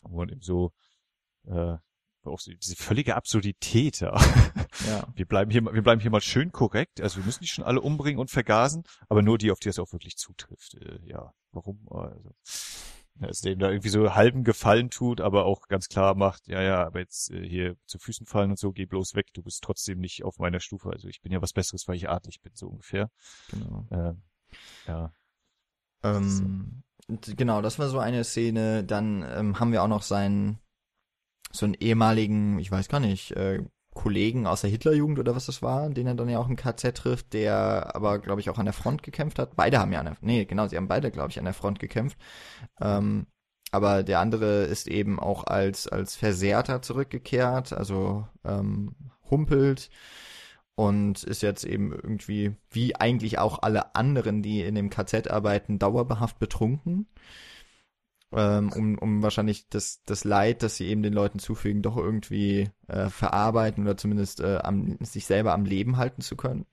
Wo man eben so, äh, auch so diese völlige Absurdität, ja. Ja. Wir bleiben hier, mal- wir bleiben hier mal schön korrekt. Also wir müssen die schon alle umbringen und vergasen, aber nur die, auf die es auch wirklich zutrifft. Äh, ja, warum? Also, ja, es dem da irgendwie so halben Gefallen tut, aber auch ganz klar macht, ja, ja, aber jetzt äh, hier zu Füßen fallen und so, geh bloß weg, du bist trotzdem nicht auf meiner Stufe. Also ich bin ja was Besseres, weil ich adlig bin, so ungefähr. Genau. Äh, ja. Ähm, d- genau, das war so eine Szene. Dann ähm, haben wir auch noch seinen so einen ehemaligen, ich weiß gar nicht, äh, Kollegen aus der Hitlerjugend oder was das war, den er dann ja auch im KZ trifft, der aber, glaube ich, auch an der Front gekämpft hat. Beide haben ja an der, nee, genau, sie haben beide, glaube ich, an der Front gekämpft. Ähm, aber der andere ist eben auch als, als Versehrter zurückgekehrt, also ähm, humpelt und ist jetzt eben irgendwie, wie eigentlich auch alle anderen, die in dem KZ arbeiten, dauerbehaft betrunken. Ähm, um, um wahrscheinlich das, das Leid, das sie eben den Leuten zufügen, doch irgendwie äh, verarbeiten oder zumindest äh, am, sich selber am Leben halten zu können.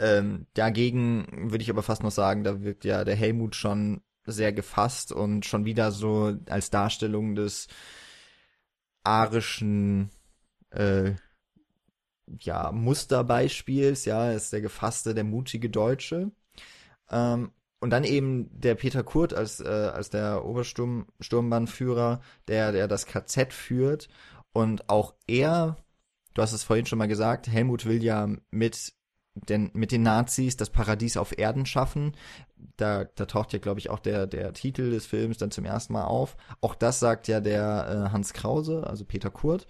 Ähm, dagegen würde ich aber fast noch sagen, da wirkt ja der Helmut schon sehr gefasst und schon wieder so als Darstellung des arischen äh, ja, Musterbeispiels, ja, ist der gefasste, der mutige Deutsche. Ähm, und dann eben der Peter Kurt als, äh, als der Obersturmbannführer, der, der das KZ führt. Und auch er, du hast es vorhin schon mal gesagt, Helmut will ja mit den, mit den Nazis das Paradies auf Erden schaffen. Da, da taucht ja, glaube ich, auch der, der Titel des Films dann zum ersten Mal auf. Auch das sagt ja der äh, Hans Krause, also Peter Kurt.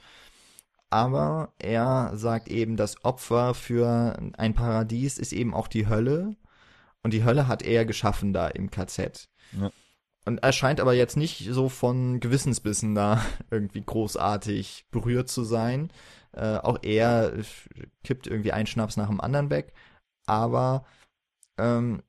Aber er sagt eben, das Opfer für ein Paradies ist eben auch die Hölle. Und die Hölle hat er geschaffen da im KZ. Ja. Und er scheint aber jetzt nicht so von Gewissensbissen da irgendwie großartig berührt zu sein. Äh, auch er kippt irgendwie einen Schnaps nach dem anderen weg. Aber ähm,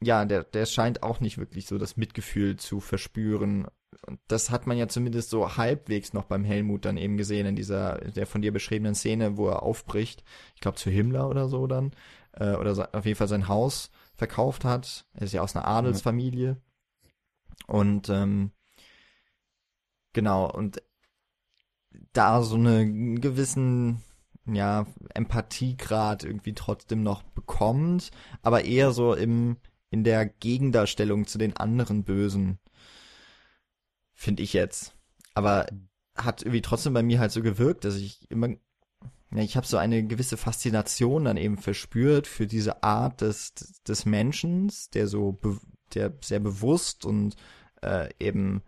ja, der, der scheint auch nicht wirklich so das Mitgefühl zu verspüren. Und das hat man ja zumindest so halbwegs noch beim Helmut dann eben gesehen in dieser, der von dir beschriebenen Szene, wo er aufbricht. Ich glaube zu Himmler oder so dann. Äh, oder so, auf jeden Fall sein Haus verkauft hat. Er ist ja aus einer Adelsfamilie. Und ähm, genau, und da so einen gewissen ja, Empathiegrad irgendwie trotzdem noch bekommt, aber eher so im in der Gegendarstellung zu den anderen Bösen. Finde ich jetzt. Aber hat irgendwie trotzdem bei mir halt so gewirkt, dass ich immer, ja, ich habe so eine gewisse Faszination dann eben verspürt für diese Art des, des Menschen, der so, der sehr bewusst und äh, eben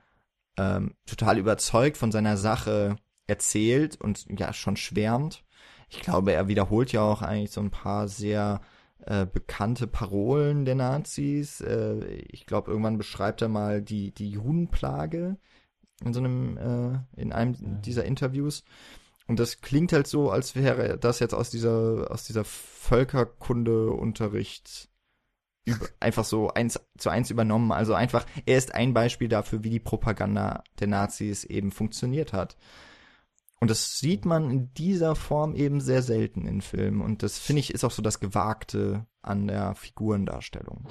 ähm, total überzeugt von seiner Sache erzählt und ja schon schwärmt. Ich glaube, er wiederholt ja auch eigentlich so ein paar sehr äh, bekannte Parolen der Nazis. Äh, ich glaube, irgendwann beschreibt er mal die, die Judenplage in so einem, äh, in einem ja. dieser Interviews. Und das klingt halt so, als wäre das jetzt aus dieser, aus dieser Völkerkunde-Unterricht einfach so eins zu eins übernommen. Also einfach, er ist ein Beispiel dafür, wie die Propaganda der Nazis eben funktioniert hat. Und das sieht man in dieser Form eben sehr selten in Filmen. Und das finde ich ist auch so das Gewagte an der Figurendarstellung.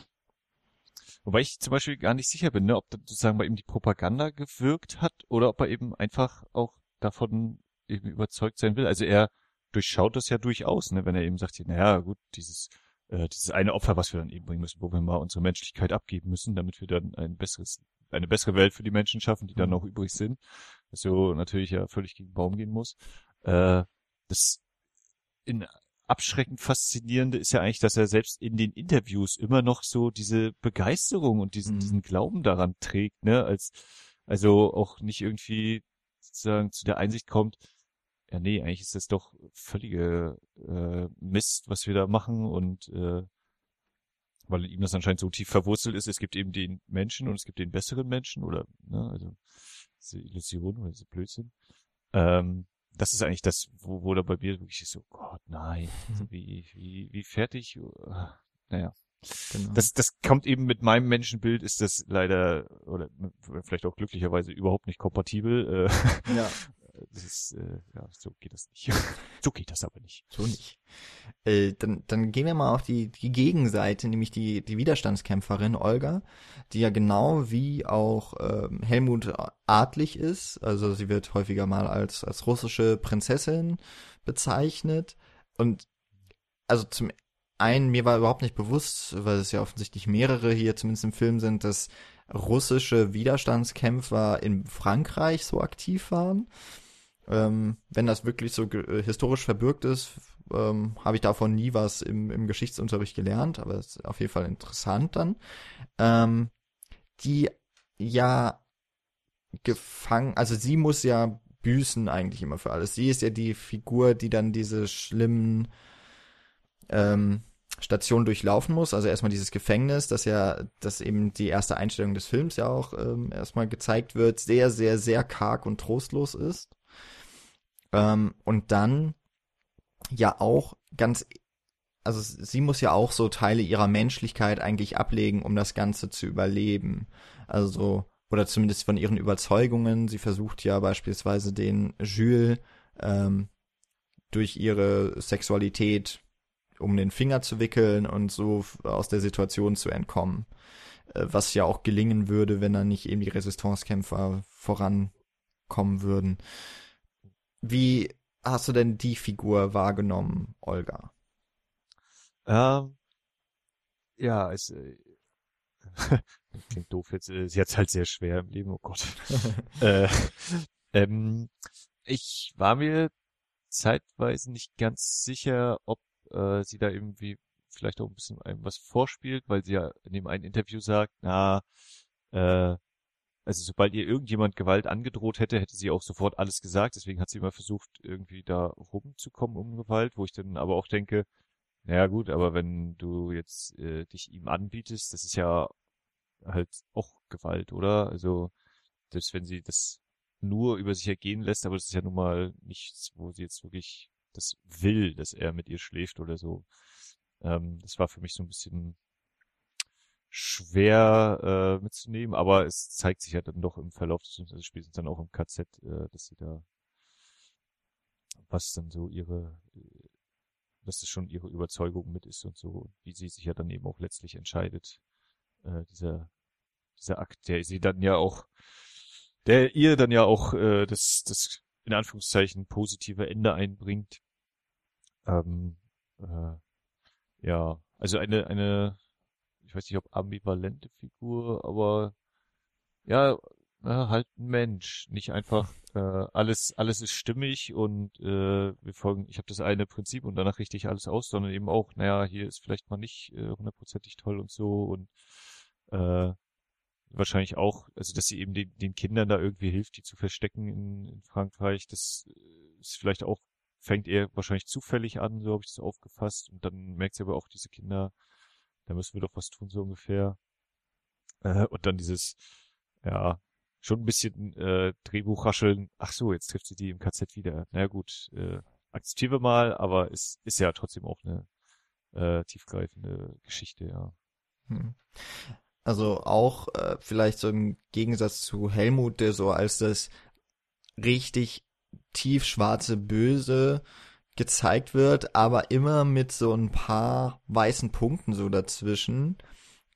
Wobei ich zum Beispiel gar nicht sicher bin, ne, ob sozusagen bei ihm die Propaganda gewirkt hat oder ob er eben einfach auch davon eben überzeugt sein will. Also er durchschaut das ja durchaus, ne, wenn er eben sagt, naja, gut, dieses, äh, dieses eine Opfer, was wir dann eben bringen müssen, wo wir mal unsere Menschlichkeit abgeben müssen, damit wir dann ein besseres, eine bessere Welt für die Menschen schaffen, die dann mhm. noch übrig sind so natürlich ja völlig gegen Baum gehen muss. Äh, das in abschreckend faszinierende ist ja eigentlich, dass er selbst in den Interviews immer noch so diese Begeisterung und diesen, mhm. diesen Glauben daran trägt, ne, als, also auch nicht irgendwie sozusagen zu der Einsicht kommt, ja nee, eigentlich ist das doch völlige äh, Mist, was wir da machen und äh, weil ihm das anscheinend so tief verwurzelt ist, es gibt eben den Menschen und es gibt den besseren Menschen oder, ne, also diese Illusion oder diese Blödsinn. Ähm, das ist eigentlich das, wo, wo da bei mir wirklich ist so, Gott, nein, also wie, wie, wie fertig, uh, naja. Genau. Das, das kommt eben mit meinem Menschenbild, ist das leider, oder vielleicht auch glücklicherweise überhaupt nicht kompatibel. Äh, ja. Das ist, äh, ja, so geht das nicht. so geht das aber nicht. So nicht. Äh, dann, dann gehen wir mal auf die, die Gegenseite, nämlich die, die Widerstandskämpferin Olga, die ja genau wie auch ähm, Helmut adlig ist. Also sie wird häufiger mal als, als russische Prinzessin bezeichnet. Und also zum einen, mir war überhaupt nicht bewusst, weil es ja offensichtlich mehrere hier zumindest im Film sind, dass russische Widerstandskämpfer in Frankreich so aktiv waren. Ähm, wenn das wirklich so äh, historisch verbürgt ist, ähm, habe ich davon nie was im, im Geschichtsunterricht gelernt, aber es ist auf jeden Fall interessant dann. Ähm, die ja gefangen, also sie muss ja büßen eigentlich immer für alles. Sie ist ja die Figur, die dann diese schlimmen ähm, Stationen durchlaufen muss. Also erstmal dieses Gefängnis, das ja, das eben die erste Einstellung des Films ja auch ähm, erstmal gezeigt wird, sehr, sehr, sehr karg und trostlos ist. Ähm, und dann ja auch ganz, also sie muss ja auch so Teile ihrer Menschlichkeit eigentlich ablegen, um das Ganze zu überleben. Also, oder zumindest von ihren Überzeugungen. Sie versucht ja beispielsweise den Jules ähm, durch ihre Sexualität um den Finger zu wickeln und so aus der Situation zu entkommen. Äh, was ja auch gelingen würde, wenn dann nicht eben die Resistancekämpfer vorankommen würden. Wie hast du denn die Figur wahrgenommen, Olga? Ähm, ja, es äh, klingt doof jetzt. Äh, sie hat halt sehr schwer im Leben. Oh Gott. äh, ähm, ich war mir zeitweise nicht ganz sicher, ob äh, sie da irgendwie vielleicht auch ein bisschen einem was vorspielt, weil sie ja in dem einen Interview sagt, na, äh, also sobald ihr irgendjemand Gewalt angedroht hätte, hätte sie auch sofort alles gesagt. Deswegen hat sie immer versucht, irgendwie da rumzukommen um Gewalt, wo ich dann aber auch denke, naja gut, aber wenn du jetzt äh, dich ihm anbietest, das ist ja halt auch Gewalt, oder? Also, selbst wenn sie das nur über sich ergehen lässt, aber das ist ja nun mal nichts, wo sie jetzt wirklich das will, dass er mit ihr schläft oder so. Ähm, das war für mich so ein bisschen schwer äh, mitzunehmen, aber es zeigt sich ja dann doch im Verlauf des also Spiels dann auch im KZ, äh, dass sie da was dann so ihre dass das schon ihre Überzeugung mit ist und so, wie sie sich ja dann eben auch letztlich entscheidet, äh, dieser dieser Akt, der sie dann ja auch, der ihr dann ja auch äh, das, das in Anführungszeichen positive Ende einbringt. Ähm, äh, ja, also eine, eine, ich weiß nicht, ob ambivalente Figur, aber ja, na, halt ein Mensch, nicht einfach äh, alles, alles ist stimmig und äh, wir folgen, ich habe das eine Prinzip und danach richte ich alles aus, sondern eben auch, naja, hier ist vielleicht mal nicht äh, hundertprozentig toll und so und äh, wahrscheinlich auch, also dass sie eben den, den Kindern da irgendwie hilft, die zu verstecken in, in Frankreich, das ist vielleicht auch, fängt eher wahrscheinlich zufällig an, so habe ich das aufgefasst. Und dann merkt sie aber auch, diese Kinder, da müssen wir doch was tun, so ungefähr. Äh, und dann dieses, ja, schon ein bisschen äh, Drehbuch rascheln. Ach so, jetzt trifft sie die im KZ wieder. Na gut, äh, akzeptieren wir mal, aber es ist ja trotzdem auch eine äh, tiefgreifende Geschichte, ja. Hm. Also auch äh, vielleicht so im Gegensatz zu Helmut, der so als das richtig tiefschwarze Böse gezeigt wird, aber immer mit so ein paar weißen Punkten so dazwischen,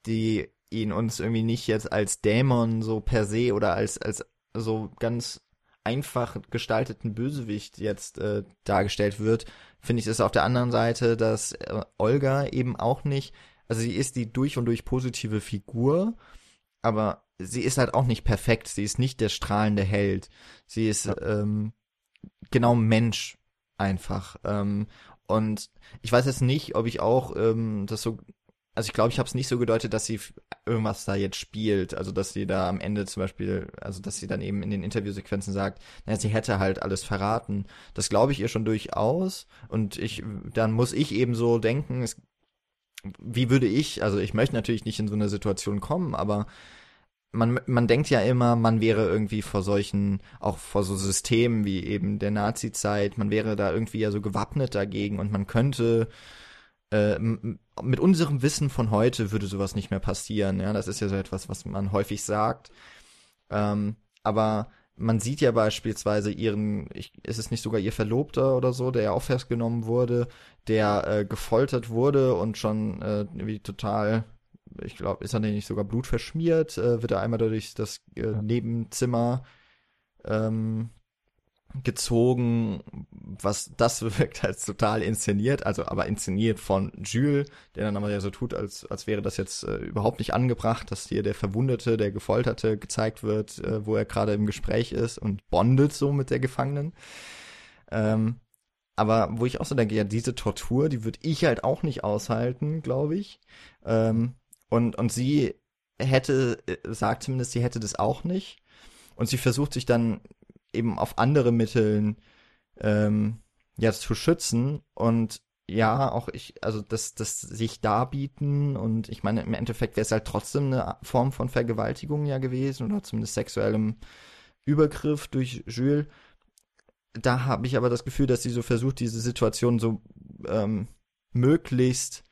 die ihn uns irgendwie nicht jetzt als Dämon so per se oder als als so ganz einfach gestalteten Bösewicht jetzt äh, dargestellt wird, finde ich es auf der anderen Seite, dass äh, Olga eben auch nicht also sie ist die durch und durch positive Figur, aber sie ist halt auch nicht perfekt. Sie ist nicht der strahlende Held. Sie ist ja. ähm, genau Mensch einfach. Ähm, und ich weiß jetzt nicht, ob ich auch ähm, das so also ich glaube, ich habe es nicht so gedeutet, dass sie irgendwas da jetzt spielt. Also dass sie da am Ende zum Beispiel, also dass sie dann eben in den Interviewsequenzen sagt, naja, sie hätte halt alles verraten. Das glaube ich ihr schon durchaus. Und ich, dann muss ich eben so denken, es wie würde ich, also ich möchte natürlich nicht in so eine Situation kommen, aber man, man denkt ja immer, man wäre irgendwie vor solchen, auch vor so Systemen wie eben der Nazi-Zeit, man wäre da irgendwie ja so gewappnet dagegen und man könnte äh, mit unserem Wissen von heute würde sowas nicht mehr passieren. Ja, das ist ja so etwas, was man häufig sagt. Ähm, aber man sieht ja beispielsweise ihren, ich, ist es nicht sogar ihr Verlobter oder so, der ja auch festgenommen wurde, der äh, gefoltert wurde und schon äh, irgendwie total, ich glaube, ist er nicht sogar blutverschmiert, äh, wird er einmal durch das äh, ja. Nebenzimmer ähm, gezogen, was das wirkt als total inszeniert, also aber inszeniert von Jules, der dann aber ja so tut, als, als wäre das jetzt äh, überhaupt nicht angebracht, dass hier der Verwundete, der Gefolterte gezeigt wird, äh, wo er gerade im Gespräch ist und bondet so mit der Gefangenen. Ähm, aber wo ich auch so denke, ja, diese Tortur, die würde ich halt auch nicht aushalten, glaube ich. Ähm, und, und sie hätte, äh, sagt zumindest, sie hätte das auch nicht. Und sie versucht sich dann eben auf andere Mitteln ähm, ja zu schützen und ja, auch ich, also das, das sich darbieten und ich meine, im Endeffekt wäre es halt trotzdem eine Form von Vergewaltigung ja gewesen oder zumindest sexuellem Übergriff durch Jules. Da habe ich aber das Gefühl, dass sie so versucht, diese Situation so ähm, möglichst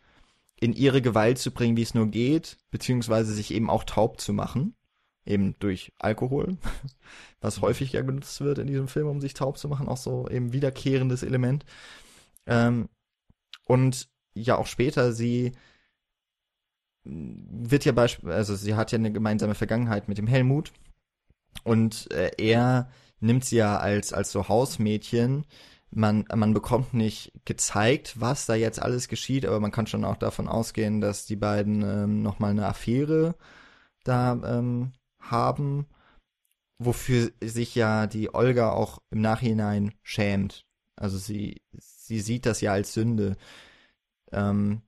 in ihre Gewalt zu bringen, wie es nur geht, beziehungsweise sich eben auch taub zu machen eben durch Alkohol, was häufig ja genutzt wird in diesem Film, um sich taub zu machen, auch so eben wiederkehrendes Element. Ähm, und ja, auch später, sie wird ja beispielsweise, also sie hat ja eine gemeinsame Vergangenheit mit dem Helmut und äh, er nimmt sie ja als, als so Hausmädchen. Man, man bekommt nicht gezeigt, was da jetzt alles geschieht, aber man kann schon auch davon ausgehen, dass die beiden ähm, nochmal eine Affäre da ähm, haben, wofür sich ja die Olga auch im Nachhinein schämt. Also sie, sie sieht das ja als Sünde. Ähm,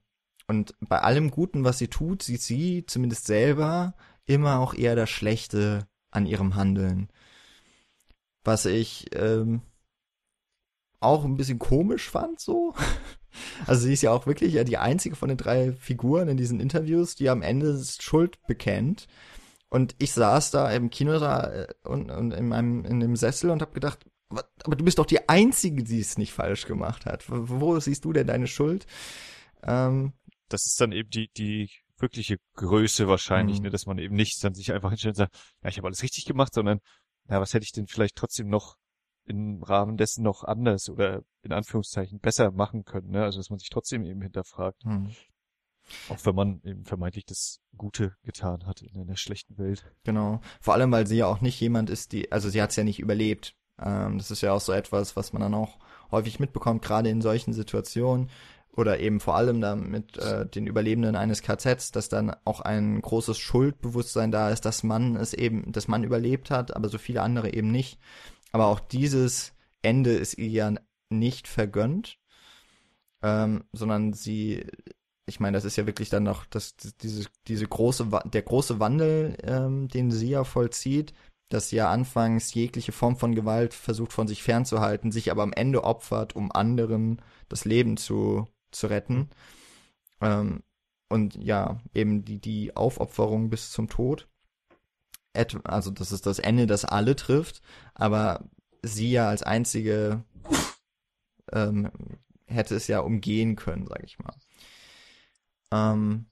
und bei allem Guten, was sie tut, sieht sie zumindest selber immer auch eher das Schlechte an ihrem Handeln. Was ich ähm, auch ein bisschen komisch fand, so. Also sie ist ja auch wirklich ja die einzige von den drei Figuren in diesen Interviews, die am Ende Schuld bekennt. Und ich saß da im Kino da äh, und, und in meinem in dem Sessel und habe gedacht, aber du bist doch die Einzige, die es nicht falsch gemacht hat. Wo siehst du denn deine Schuld? Ähm, das ist dann eben die, die wirkliche Größe wahrscheinlich, Mhm. ne, dass man eben nicht dann sich einfach hinstellt und sagt, ja, ich habe alles richtig gemacht, sondern ja, was hätte ich denn vielleicht trotzdem noch im Rahmen dessen noch anders oder in Anführungszeichen besser machen können, ne? Also dass man sich trotzdem eben hinterfragt, Hm. auch wenn man eben vermeintlich das Gute getan hat in einer schlechten Welt. Genau. Vor allem, weil sie ja auch nicht jemand ist, die, also sie hat es ja nicht überlebt. Ähm, das ist ja auch so etwas, was man dann auch häufig mitbekommt, gerade in solchen Situationen oder eben vor allem da mit äh, den Überlebenden eines KZs, dass dann auch ein großes Schuldbewusstsein da ist, dass man es eben, dass man überlebt hat, aber so viele andere eben nicht. Aber auch dieses Ende ist ihr ja nicht vergönnt, ähm, sondern sie ich meine, das ist ja wirklich dann noch das, diese, diese große, der große Wandel, ähm, den sie ja vollzieht, dass sie ja anfangs jegliche Form von Gewalt versucht von sich fernzuhalten, sich aber am Ende opfert, um anderen das Leben zu, zu retten. Ähm, und ja, eben die, die Aufopferung bis zum Tod. Also das ist das Ende, das alle trifft, aber sie ja als einzige ähm, hätte es ja umgehen können, sag ich mal. Ähm,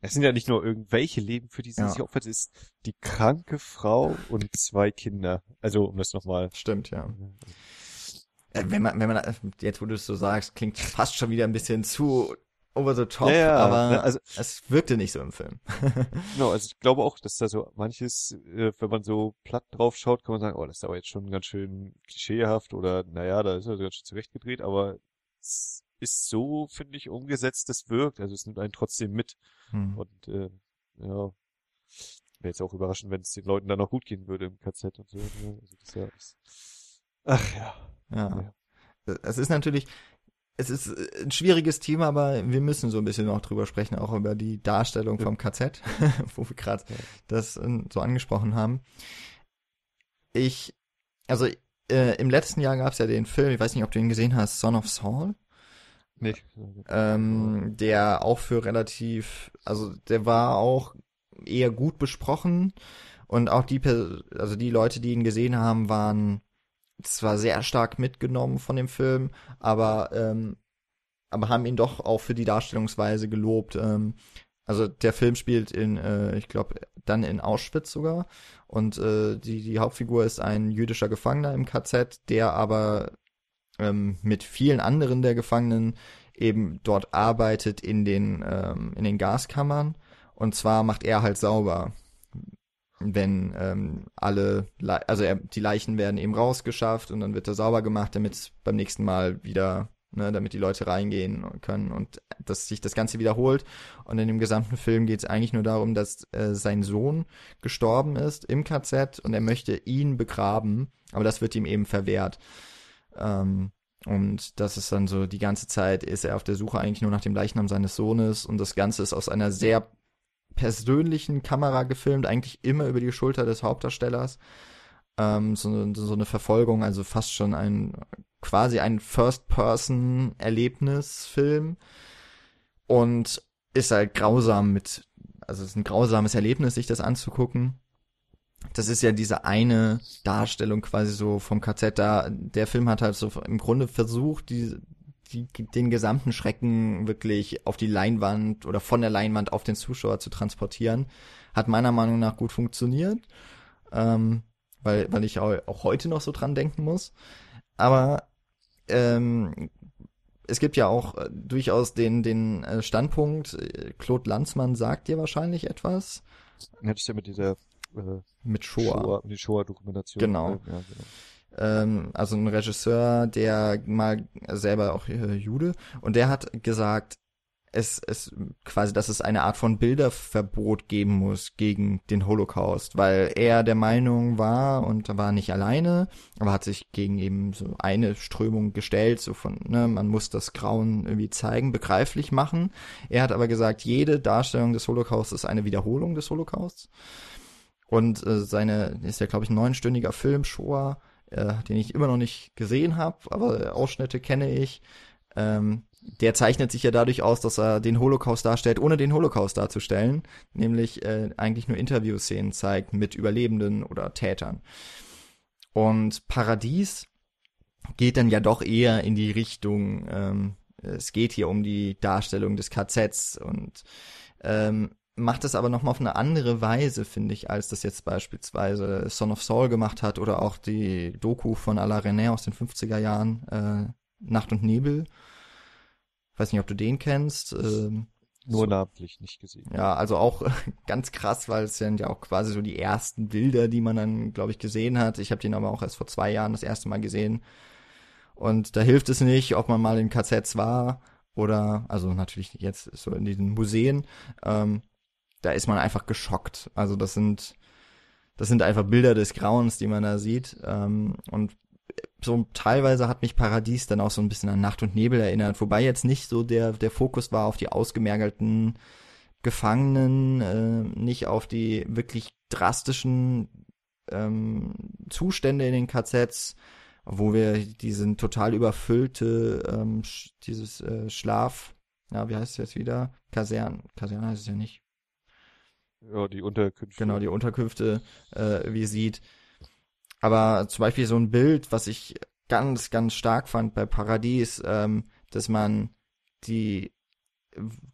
Es sind ja nicht nur irgendwelche Leben, für die sie Ja. sich opfert, es ist die kranke Frau und zwei Kinder. Also, um das nochmal. stimmt, ja. Äh, Wenn man, wenn man, äh, jetzt wo du es so sagst, klingt fast schon wieder ein bisschen zu over the top, Ja, ja, aber ne, also- es wirkte nicht so im Film. Genau, also ich glaube auch, dass da so manches, äh, wenn man so platt drauf schaut, kann man sagen, oh, das ist aber jetzt schon ganz schön klischeehaft oder naja, da ist er ganz schön zurechtgedreht, aber es ist so, finde ich, umgesetzt, das wirkt. Also es nimmt einen trotzdem mit. Hm. Und äh, ja, wäre jetzt auch überraschend, wenn es den Leuten dann noch gut gehen würde im KZ und so. Ne? Also das ist ja, das, ach ja. Ja. Es ist natürlich, es ist äh, ein schwieriges Thema, aber wir müssen so ein bisschen noch drüber sprechen, auch über die Darstellung Ja. vom KZ, wo wir gerade Ja. das äh, so angesprochen haben. Ich, also äh, im letzten Jahr gab es ja den Film, ich weiß nicht, ob du ihn gesehen hast, Son of Saul. Nee. ähm, der auch für relativ, also der war auch eher gut besprochen und auch die, also die Leute, die ihn gesehen haben, waren zwar sehr stark mitgenommen von dem Film, aber ähm, aber haben ihn doch auch für die Darstellungsweise gelobt. Ähm, also der Film spielt in, äh, ich glaube, dann in Auschwitz sogar und äh, die die Hauptfigur ist ein jüdischer Gefangener im KZ, der aber ähm, mit vielen anderen der Gefangenen eben dort arbeitet in den, ähm, in den Gaskammern. Und zwar macht er halt sauber, wenn ähm, alle, Le also er, die Leichen werden eben rausgeschafft und dann wird er sauber gemacht, damit beim nächsten Mal wieder, ne, damit die Leute reingehen können und dass sich das Ganze wiederholt. Und in dem gesamten Film geht es eigentlich nur darum, dass äh, sein Sohn gestorben ist im KZ und er möchte ihn begraben, aber das wird ihm eben verwehrt. Ähm, und das ist dann so, die ganze Zeit ist er auf der Suche eigentlich nur nach dem Leichnam seines Sohnes und das Ganze ist aus einer sehr persönlichen Kamera gefilmt, eigentlich immer über die Schulter des Hauptdarstellers. Ähm, so, so eine Verfolgung, also fast schon ein, quasi ein First-Person-Erlebnisfilm und ist halt grausam mit, also es ist ein grausames Erlebnis, sich das anzugucken das ist ja diese eine Darstellung quasi so vom KZ da. Der Film hat halt so im Grunde versucht, die, die, den gesamten Schrecken wirklich auf die Leinwand oder von der Leinwand auf den Zuschauer zu transportieren. Hat meiner Meinung nach gut funktioniert, ähm, weil, weil ich auch, heute noch so dran denken muss. Aber ähm, es gibt ja auch äh, durchaus den, den äh, Standpunkt, äh, Claude Lanzmann sagt dir wahrscheinlich etwas das ist ja mit dieser äh, mit Shoah. Shoah, der Shoah-Dokumentation. Genau. Ja, genau. Ähm, also ein Regisseur, der mal selber auch äh, Jude, und der hat gesagt, es, es quasi, dass es eine Art von Bilderverbot geben muss gegen den Holocaust, weil er der Meinung war und war nicht alleine, aber hat sich gegen eben so eine Strömung gestellt, so von, ne, man muss das Grauen irgendwie zeigen, begreiflich machen. Er hat aber gesagt, jede Darstellung des Holocaust ist eine Wiederholung des Holocausts. Und äh, seine, ist ja, glaube ich, ein neunstündiger Film, Shoah, äh, den ich immer noch nicht gesehen habe, aber Ausschnitte kenne ich. Ähm, der zeichnet sich ja dadurch aus, dass er den Holocaust darstellt, ohne den Holocaust darzustellen, nämlich äh, eigentlich nur Interviewszenen zeigt mit Überlebenden oder Tätern. Und Paradies geht dann ja doch eher in die Richtung ähm, es geht hier um die Darstellung des KZs und ähm, macht es aber nochmal auf eine andere Weise, finde ich, als das jetzt beispielsweise Son of Saul gemacht hat oder auch die Doku von Alain René aus den 50er Jahren, äh, Nacht und Nebel. Weiß nicht, ob du den kennst. Ähm, Nur so. namentlich nicht gesehen. Ja, also auch ganz krass, weil es sind ja auch quasi so die ersten Bilder, die man dann, glaube ich, gesehen hat. Ich habe den aber auch erst vor zwei Jahren das erste Mal gesehen. Und da hilft es nicht, ob man mal in KZs war oder, also natürlich jetzt so in diesen Museen. Ähm, da ist man einfach geschockt. Also das sind, das sind einfach Bilder des Grauens, die man da sieht. Ähm, und so teilweise hat mich Paradies dann auch so ein bisschen an Nacht und Nebel erinnert, wobei jetzt nicht so der, der Fokus war auf die ausgemergelten Gefangenen, äh, nicht auf die wirklich drastischen ähm, Zustände in den KZs, wo wir diesen total überfüllte, ähm, dieses äh, Schlaf, ja, wie heißt es jetzt wieder? Kasern, Kaserne heißt es ja nicht. Ja, die Unterkünfte. Genau, die Unterkünfte, äh, wie sieht. Aber zum Beispiel so ein Bild, was ich ganz, ganz stark fand bei Paradies, ähm, dass man die,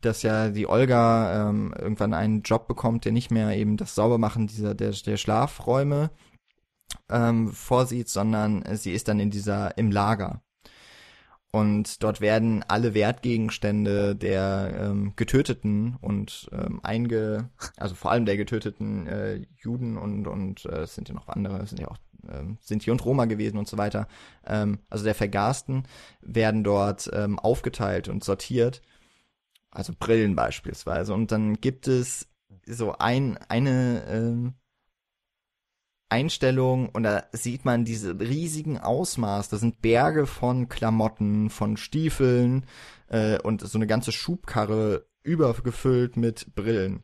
dass ja die Olga ähm, irgendwann einen Job bekommt, der nicht mehr eben das Saubermachen dieser der, der Schlafräume ähm, vorsieht, sondern sie ist dann in dieser im Lager. Und dort werden alle Wertgegenstände der ähm, Getöteten und ähm, einge, also vor allem der getöteten äh, Juden und und äh, es sind ja noch andere, sind ja auch ähm, Sinti und Roma gewesen und so weiter, ähm, also der Vergasten, werden dort ähm, aufgeteilt und sortiert. Also Brillen beispielsweise. Und dann gibt es so ein, eine ähm, Einstellung und da sieht man diese riesigen Ausmaß. Da sind Berge von Klamotten, von Stiefeln äh, und so eine ganze Schubkarre übergefüllt mit Brillen.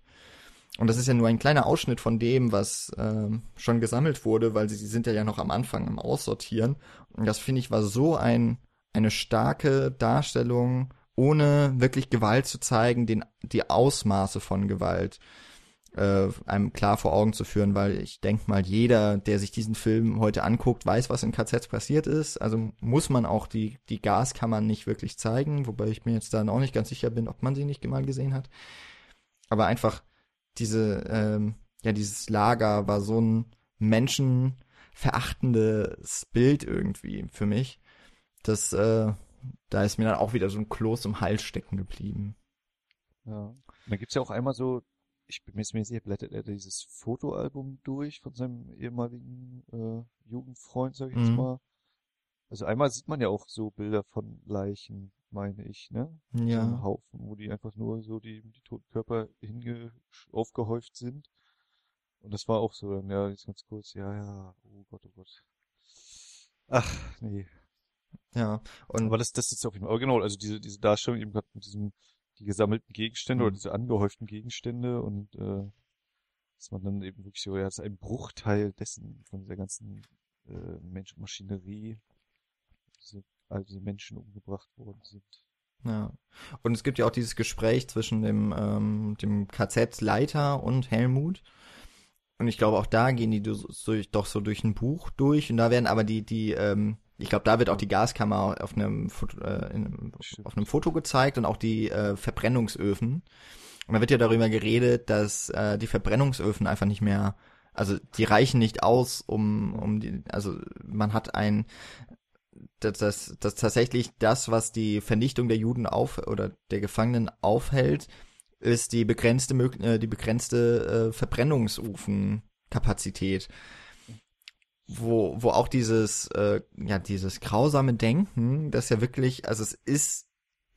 Und das ist ja nur ein kleiner Ausschnitt von dem, was äh, schon gesammelt wurde, weil sie, sie sind ja, ja noch am Anfang im Aussortieren. Und das finde ich war so ein eine starke Darstellung, ohne wirklich Gewalt zu zeigen, den die Ausmaße von Gewalt äh, einem klar vor Augen zu führen, weil ich denke mal, jeder, der sich diesen Film heute anguckt, weiß, was in KZs passiert ist. Also muss man auch die, die Gaskammern nicht wirklich zeigen, wobei ich mir jetzt dann auch nicht ganz sicher bin, ob man sie nicht mal gesehen hat. Aber einfach diese, ähm, ja, dieses Lager war so ein menschenverachtendes Bild irgendwie für mich, dass äh, da ist mir dann auch wieder so ein Kloß im Hals stecken geblieben. Ja. Und dann gibt's ja auch einmal so ich bin mir jetzt sicher, blättert er dieses Fotoalbum durch von seinem ehemaligen äh, Jugendfreund, sag ich jetzt mhm. mal. Also einmal sieht man ja auch so Bilder von Leichen, meine ich, ne? Ja. So Haufen, wo die einfach nur so die, die toten Körper hinge aufgehäuft sind. Und das war auch so, dann, ja, jetzt ganz kurz, ja, ja, oh Gott, oh Gott. Ach, nee. Ja, und. Aber das, das ist auf jeden Fall, genau, also diese, diese Darstellung eben gerade mit diesem, die gesammelten Gegenstände mhm. oder diese angehäuften Gegenstände und äh, dass man dann eben wirklich so, ja, das ist ein Bruchteil dessen, von dieser ganzen äh, Menschenmaschinerie, diese, all diese Menschen umgebracht worden sind. Ja. Und es gibt ja auch dieses Gespräch zwischen dem, ähm, dem KZ-Leiter und Helmut. Und ich glaube, auch da gehen die durch, doch so durch ein Buch durch. Und da werden aber die, die, ähm, ich glaube, da wird auch die Gaskammer auf einem, Foto, äh, in, auf einem Foto gezeigt und auch die äh, Verbrennungsöfen. Und da wird ja darüber geredet, dass äh, die Verbrennungsöfen einfach nicht mehr, also die reichen nicht aus, um, um die, also man hat ein, dass das, das tatsächlich das, was die Vernichtung der Juden auf oder der Gefangenen aufhält, ist die begrenzte, äh, die begrenzte äh, Verbrennungsofenkapazität wo, wo auch dieses, äh, ja, dieses grausame Denken, das ja wirklich, also es ist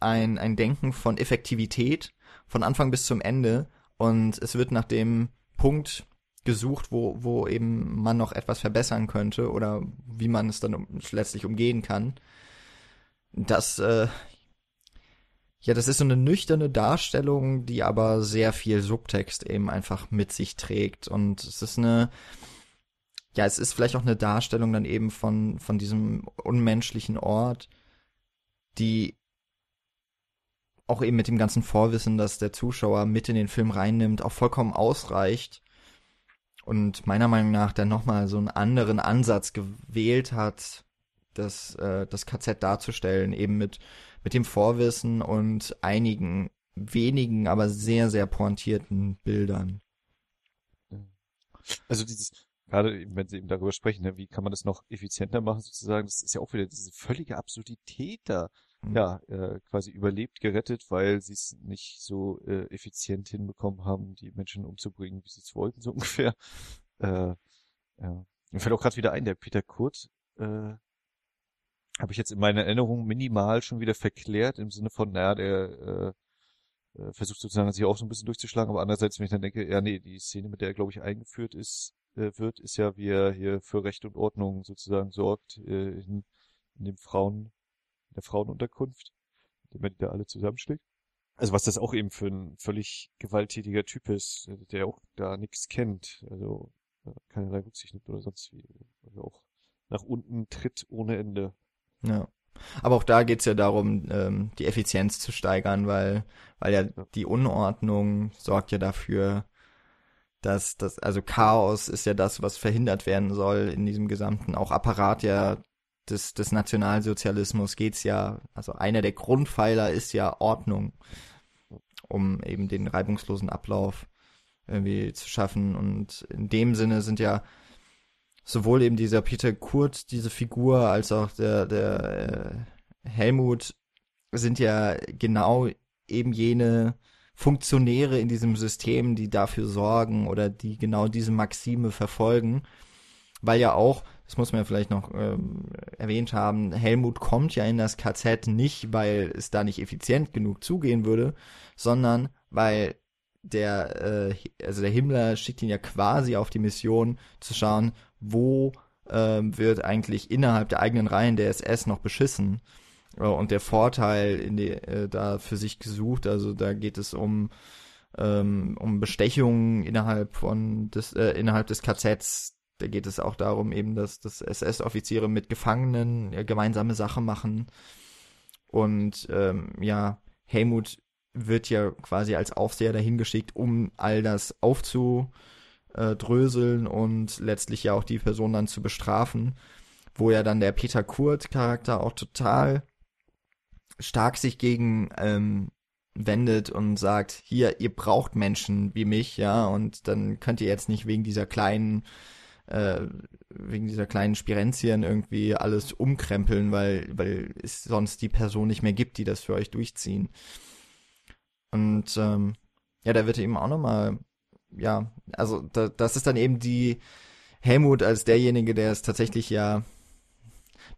ein, ein Denken von Effektivität von Anfang bis zum Ende und es wird nach dem Punkt gesucht, wo, wo eben man noch etwas verbessern könnte oder wie man es dann letztlich umgehen kann. Das, äh, ja, das ist so eine nüchterne Darstellung, die aber sehr viel Subtext eben einfach mit sich trägt und es ist eine, ja, es ist vielleicht auch eine Darstellung dann eben von, von diesem unmenschlichen Ort, die auch eben mit dem ganzen Vorwissen, dass der Zuschauer mit in den Film reinnimmt, auch vollkommen ausreicht und meiner Meinung nach dann nochmal so einen anderen Ansatz gewählt hat, das, äh, das KZ darzustellen, eben mit, mit dem Vorwissen und einigen wenigen, aber sehr, sehr pointierten Bildern. Also dieses, gerade wenn Sie eben darüber sprechen, ne, wie kann man das noch effizienter machen sozusagen, das ist ja auch wieder diese völlige Absurdität da, mhm. ja, äh, quasi überlebt, gerettet, weil sie es nicht so äh, effizient hinbekommen haben, die Menschen umzubringen, wie sie es wollten, so ungefähr. Äh, ja. Mir fällt auch gerade wieder ein, der Peter Kurt, äh, habe ich jetzt in meiner Erinnerung minimal schon wieder verklärt, im Sinne von, naja, der äh, äh, versucht sozusagen sich auch so ein bisschen durchzuschlagen, aber andererseits, wenn ich dann denke, ja nee, die Szene, mit der er, glaube ich, eingeführt ist, äh, wird, ist ja, wie er hier für Recht und Ordnung sozusagen sorgt äh, in, in dem Frauen, in der Frauenunterkunft, indem er die da alle zusammenschlägt. Also was das auch eben für ein völlig gewalttätiger Typ ist, der auch da nichts kennt, also keinerlei Rücksicht nimmt oder sonst wie, also auch nach unten tritt ohne Ende. Ja. Aber auch da geht's ja darum, ähm, die Effizienz zu steigern, weil, weil ja die Unordnung sorgt ja dafür, dass das, also Chaos ist ja das, was verhindert werden soll in diesem gesamten, auch Apparat ja des, des Nationalsozialismus geht's ja, also einer der Grundpfeiler ist ja Ordnung, um eben den reibungslosen Ablauf irgendwie zu schaffen. Und in dem Sinne sind ja sowohl eben dieser Peter Kurt, diese Figur, als auch der, der äh, Helmut sind ja genau eben jene Funktionäre in diesem System, die dafür sorgen oder die genau diese Maxime verfolgen. Weil ja auch, das muss man ja vielleicht noch ähm, erwähnt haben, Helmut kommt ja in das KZ nicht, weil es da nicht effizient genug zugehen würde, sondern weil der, äh, also der Himmler schickt ihn ja quasi auf die Mission zu schauen, wo ähm, wird eigentlich innerhalb der eigenen Reihen der SS noch beschissen äh, und der Vorteil in die, äh, da für sich gesucht. Also da geht es um ähm, um Bestechungen innerhalb von des äh, innerhalb des KZs. Da geht es auch darum eben, dass dass SS-Offiziere mit Gefangenen äh, gemeinsame Sache machen und ähm, ja Helmut wird ja quasi als Aufseher dahingeschickt, um all das aufzudröseln und letztlich ja auch die Person dann zu bestrafen, wo ja dann der Peter Kurt Charakter auch total stark sich gegen ähm, wendet und sagt, hier, ihr braucht Menschen wie mich, ja, und dann könnt ihr jetzt nicht wegen dieser kleinen, äh, wegen dieser kleinen Spirenzien irgendwie alles umkrempeln, weil, weil es sonst die Person nicht mehr gibt, die das für euch durchziehen. Und ähm, ja, da wird eben auch nochmal, ja, also da, das ist dann eben die Helmut als derjenige, der es tatsächlich ja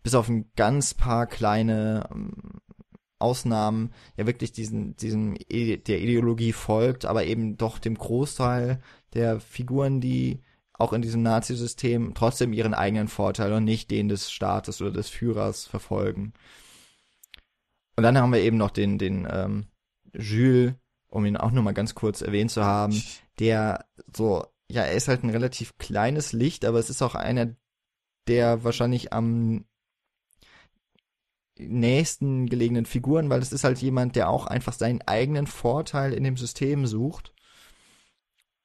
bis auf ein ganz paar kleine ähm, Ausnahmen ja wirklich diesen, diesem der Ideologie folgt, aber eben doch dem Großteil der Figuren, die auch in diesem Nazi-System trotzdem ihren eigenen Vorteil und nicht den des Staates oder des Führers verfolgen. Und dann haben wir eben noch den, den ähm, Jules, um ihn auch nur mal ganz kurz erwähnt zu haben, der so, ja, er ist halt ein relativ kleines Licht, aber es ist auch einer, der wahrscheinlich am nächsten gelegenen Figuren, weil es ist halt jemand, der auch einfach seinen eigenen Vorteil in dem System sucht.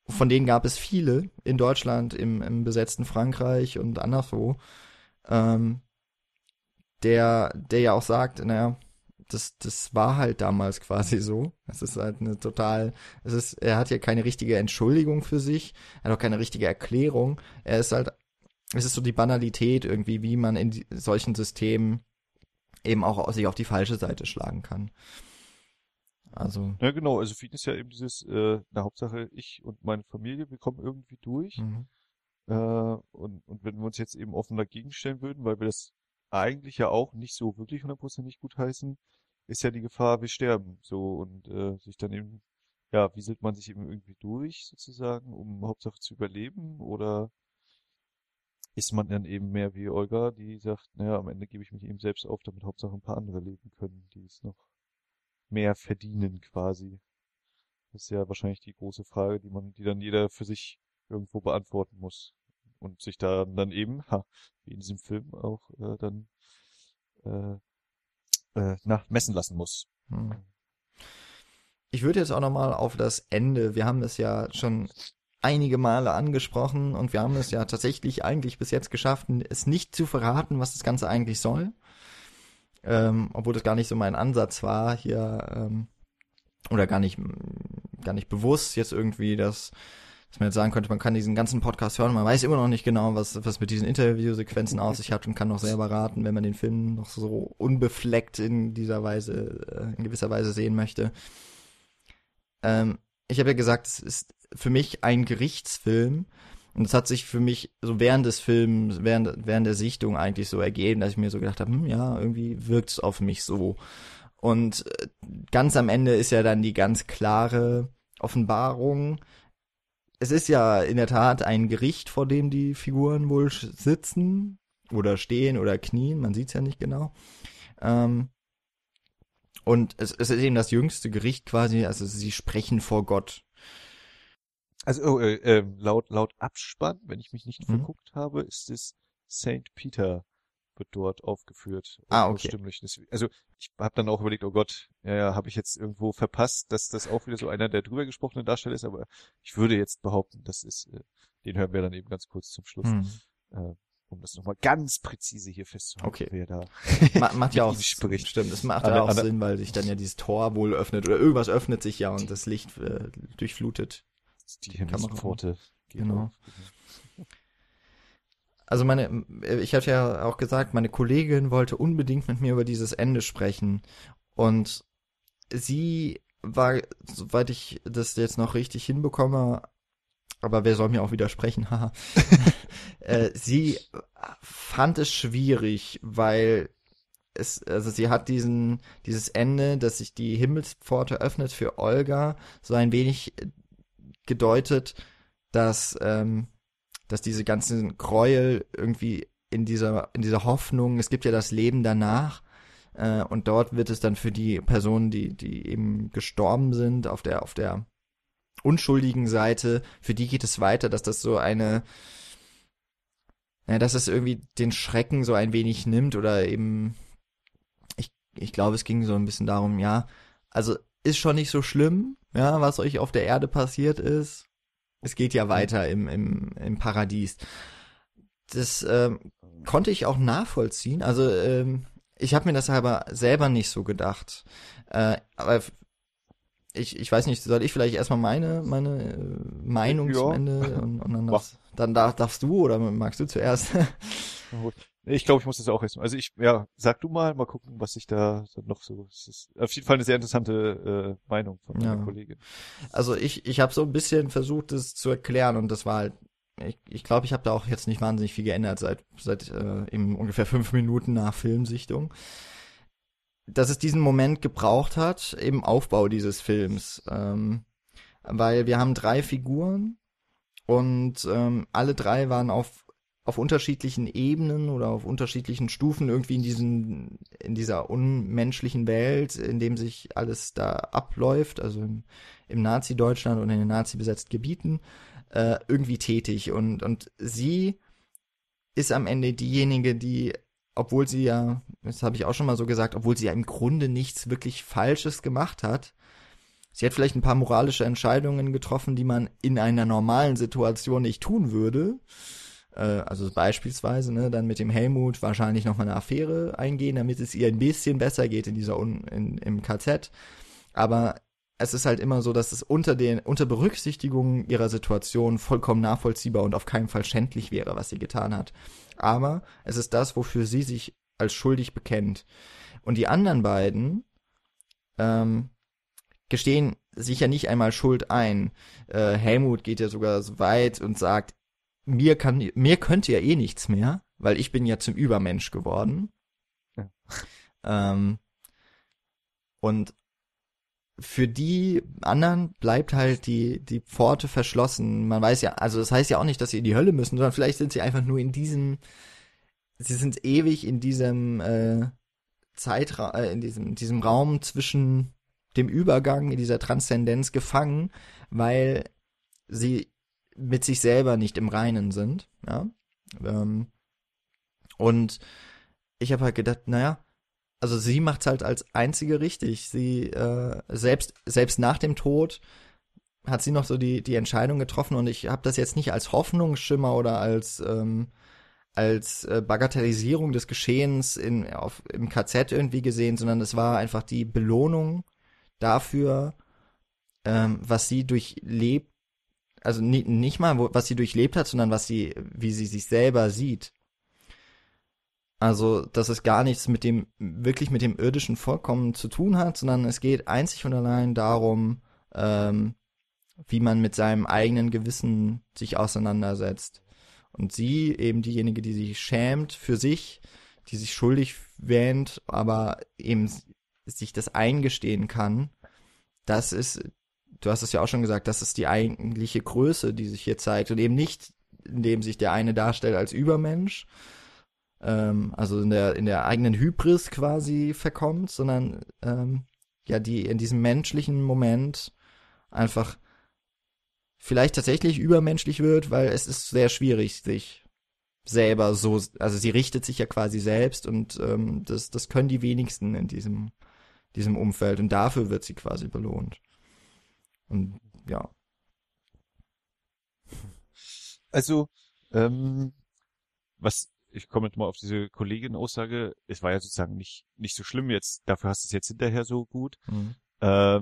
Von denen gab es viele in Deutschland, im, im besetzten Frankreich und anderswo. Ähm, der, der ja auch sagt, naja, das, das war halt damals quasi so. Es ist halt eine total, es ist, er hat ja keine richtige Entschuldigung für sich, er hat auch keine richtige Erklärung. Er ist halt, es ist so die Banalität irgendwie, wie man in solchen Systemen eben auch sich auf die falsche Seite schlagen kann. Also. Ja, genau, also für ihn ist ja eben dieses, äh, na Hauptsache ich und meine Familie, wir kommen irgendwie durch. Mhm. Äh, und, und wenn wir uns jetzt eben offen dagegen stellen würden, weil wir das eigentlich ja auch nicht so wirklich hundertprozentig gut heißen, ist ja die Gefahr, wir sterben. So und äh, sich dann eben, ja, wie sieht man sich eben irgendwie durch sozusagen, um Hauptsache zu überleben? Oder ist man dann eben mehr wie Olga, die sagt, naja, am Ende gebe ich mich eben selbst auf, damit Hauptsache ein paar andere leben können, die es noch mehr verdienen quasi. Das ist ja wahrscheinlich die große Frage, die man, die dann jeder für sich irgendwo beantworten muss und sich da dann eben, ha, wie in diesem Film auch äh, dann äh, äh, nach messen lassen muss. Hm. Ich würde jetzt auch nochmal auf das Ende, wir haben es ja schon einige Male angesprochen und wir haben es ja tatsächlich eigentlich bis jetzt geschafft, es nicht zu verraten, was das Ganze eigentlich soll. Ähm, obwohl das gar nicht so mein Ansatz war, hier ähm, oder gar nicht gar nicht bewusst jetzt irgendwie, dass, dass man jetzt sagen könnte, man kann diesen ganzen Podcast hören, man weiß immer noch nicht genau, was was mit diesen Interviewsequenzen auf sich hat und kann noch selber raten, wenn man den Film noch so unbefleckt in dieser Weise äh, in gewisser Weise sehen möchte. Ähm, ich habe ja gesagt, es ist für mich ein Gerichtsfilm. Und es hat sich für mich so während des Films, während, während der Sichtung eigentlich so ergeben, dass ich mir so gedacht habe, hm, ja, irgendwie wirkt es auf mich so. Und äh, ganz am Ende ist ja dann die ganz klare Offenbarung. Es ist ja in der Tat ein Gericht, vor dem die Figuren wohl sitzen oder stehen oder knien, man sieht's ja nicht genau. Ähm, und es, es ist eben das jüngste Gericht quasi, also sie sprechen vor Gott. Also oh, äh, äh, laut laut Abspann, wenn ich mich nicht mhm. verguckt habe, ist es Saint Peter wird dort aufgeführt. Ah, okay. Also ich habe dann auch überlegt, oh Gott, ja, ja, habe ich jetzt irgendwo verpasst, dass das auch wieder so einer der drüber gesprochenen Darsteller ist, aber ich würde jetzt behaupten, das ist, äh, den hören wir dann eben ganz kurz zum Schluss. Mhm. Äh, um das nochmal ganz präzise hier festzuhalten, okay. wer da macht ja auch spricht. Stimmt, das macht ja auch Sinn, weil sich dann ja dieses Tor wohl öffnet oder irgendwas öffnet sich ja und das Licht äh, durchflutet die, die Kameraporte. Genau. Also meine, ich hatte ja auch gesagt, meine Kollegin wollte unbedingt mit mir über dieses Ende sprechen. Und sie war, soweit ich das jetzt noch richtig hinbekomme, aber wer soll mir auch widersprechen, haha. äh, sie fand es schwierig, weil es, also sie hat diesen, dieses Ende, dass sich die Himmelspforte öffnet für Olga, so ein wenig gedeutet, dass, ähm, dass diese ganzen Gräuel irgendwie in dieser, in dieser Hoffnung, es gibt ja das Leben danach, äh, und dort wird es dann für die Personen, die, die eben gestorben sind, auf der, auf der unschuldigen Seite, für die geht es weiter, dass das so eine, ja, dass es irgendwie den Schrecken so ein wenig nimmt oder eben, ich, ich glaube, es ging so ein bisschen darum, ja, also ist schon nicht so schlimm, ja, was euch auf der Erde passiert ist. Es geht ja weiter im, im, im Paradies. Das ähm, konnte ich auch nachvollziehen. Also ähm, ich habe mir das aber selber nicht so gedacht. Äh, aber ich, ich weiß nicht, soll ich vielleicht erstmal meine, meine äh, Meinung ja. zum Ende und, und dann, das, dann darf, darfst du oder magst du zuerst? Ich glaube, ich muss das auch erstmal. Also ich, ja, sag du mal, mal gucken, was ich da noch so. Es ist auf jeden Fall eine sehr interessante äh, Meinung von meiner ja. Kollegin. Also ich, ich habe so ein bisschen versucht, das zu erklären und das war halt. Ich, ich glaube, ich habe da auch jetzt nicht wahnsinnig viel geändert seit seit äh, eben ungefähr fünf Minuten nach Filmsichtung. Dass es diesen Moment gebraucht hat im Aufbau dieses Films, ähm, weil wir haben drei Figuren und ähm, alle drei waren auf auf unterschiedlichen Ebenen oder auf unterschiedlichen Stufen irgendwie in diesen, in dieser unmenschlichen Welt, in dem sich alles da abläuft, also im, im Nazi-Deutschland und in den Nazi-besetzten Gebieten, äh, irgendwie tätig. Und, und sie ist am Ende diejenige, die, obwohl sie ja, das habe ich auch schon mal so gesagt, obwohl sie ja im Grunde nichts wirklich Falsches gemacht hat, sie hat vielleicht ein paar moralische Entscheidungen getroffen, die man in einer normalen Situation nicht tun würde äh, also beispielsweise, ne, dann mit dem Helmut wahrscheinlich noch mal eine Affäre eingehen, damit es ihr ein bisschen besser geht in dieser Un in, im KZ. Aber es ist halt immer so, dass es unter den unter Berücksichtigung ihrer Situation vollkommen nachvollziehbar und auf keinen Fall schändlich wäre, was sie getan hat. Aber es ist das, wofür sie sich als schuldig bekennt. Und die anderen beiden ähm, gestehen sich ja nicht einmal Schuld ein. Äh, Helmut geht ja sogar so weit und sagt, mir kann, mir könnte ja eh nichts mehr, weil ich bin ja zum Übermensch geworden. Ja. Ähm, und für die anderen bleibt halt die, die Pforte verschlossen. Man weiß ja, also das heißt ja auch nicht, dass sie in die Hölle müssen, sondern vielleicht sind sie einfach nur in diesem, sie sind ewig in diesem äh, Zeitraum, äh, in diesem, diesem Raum zwischen dem Übergang, in dieser Transzendenz gefangen, weil sie mit sich selber nicht im Reinen sind, ja. Ähm, und ich habe halt gedacht, naja, also sie macht's halt als einzige richtig. Sie äh, selbst selbst nach dem Tod hat sie noch so die, die Entscheidung getroffen und ich habe das jetzt nicht als Hoffnungsschimmer oder als, ähm, als äh, Bagatellisierung des Geschehens in, auf, im KZ irgendwie gesehen, sondern es war einfach die Belohnung dafür, ähm, was sie durchlebt, also nie, nicht mal, wo, was sie durchlebt hat, sondern was sie, wie sie sich selber sieht. Also, dass es gar nichts mit dem, wirklich mit dem irdischen Vorkommen zu tun hat, sondern es geht einzig und allein darum, ähm, wie man mit seinem eigenen Gewissen sich auseinandersetzt. Und sie, eben diejenige, die sich schämt für sich, die sich schuldig wähnt, aber eben sich das eingestehen kann, das ist, du hast es ja auch schon gesagt, das ist die eigentliche Größe, die sich hier zeigt. Und eben nicht, indem sich der eine darstellt als Übermensch, ähm, also in der, in der eigenen Hybris quasi verkommt, sondern ähm, ja, die in diesem menschlichen Moment einfach vielleicht tatsächlich übermenschlich wird, weil es ist sehr schwierig, sich selber so, also sie richtet sich ja quasi selbst und ähm, das, das können die wenigsten in diesem, diesem Umfeld und dafür wird sie quasi belohnt. Und ja. Also, ähm, was ich komme jetzt mal auf diese Kollegin-Aussage, es war ja sozusagen nicht, nicht so schlimm jetzt, dafür hast du es jetzt hinterher so gut. Mhm. Äh,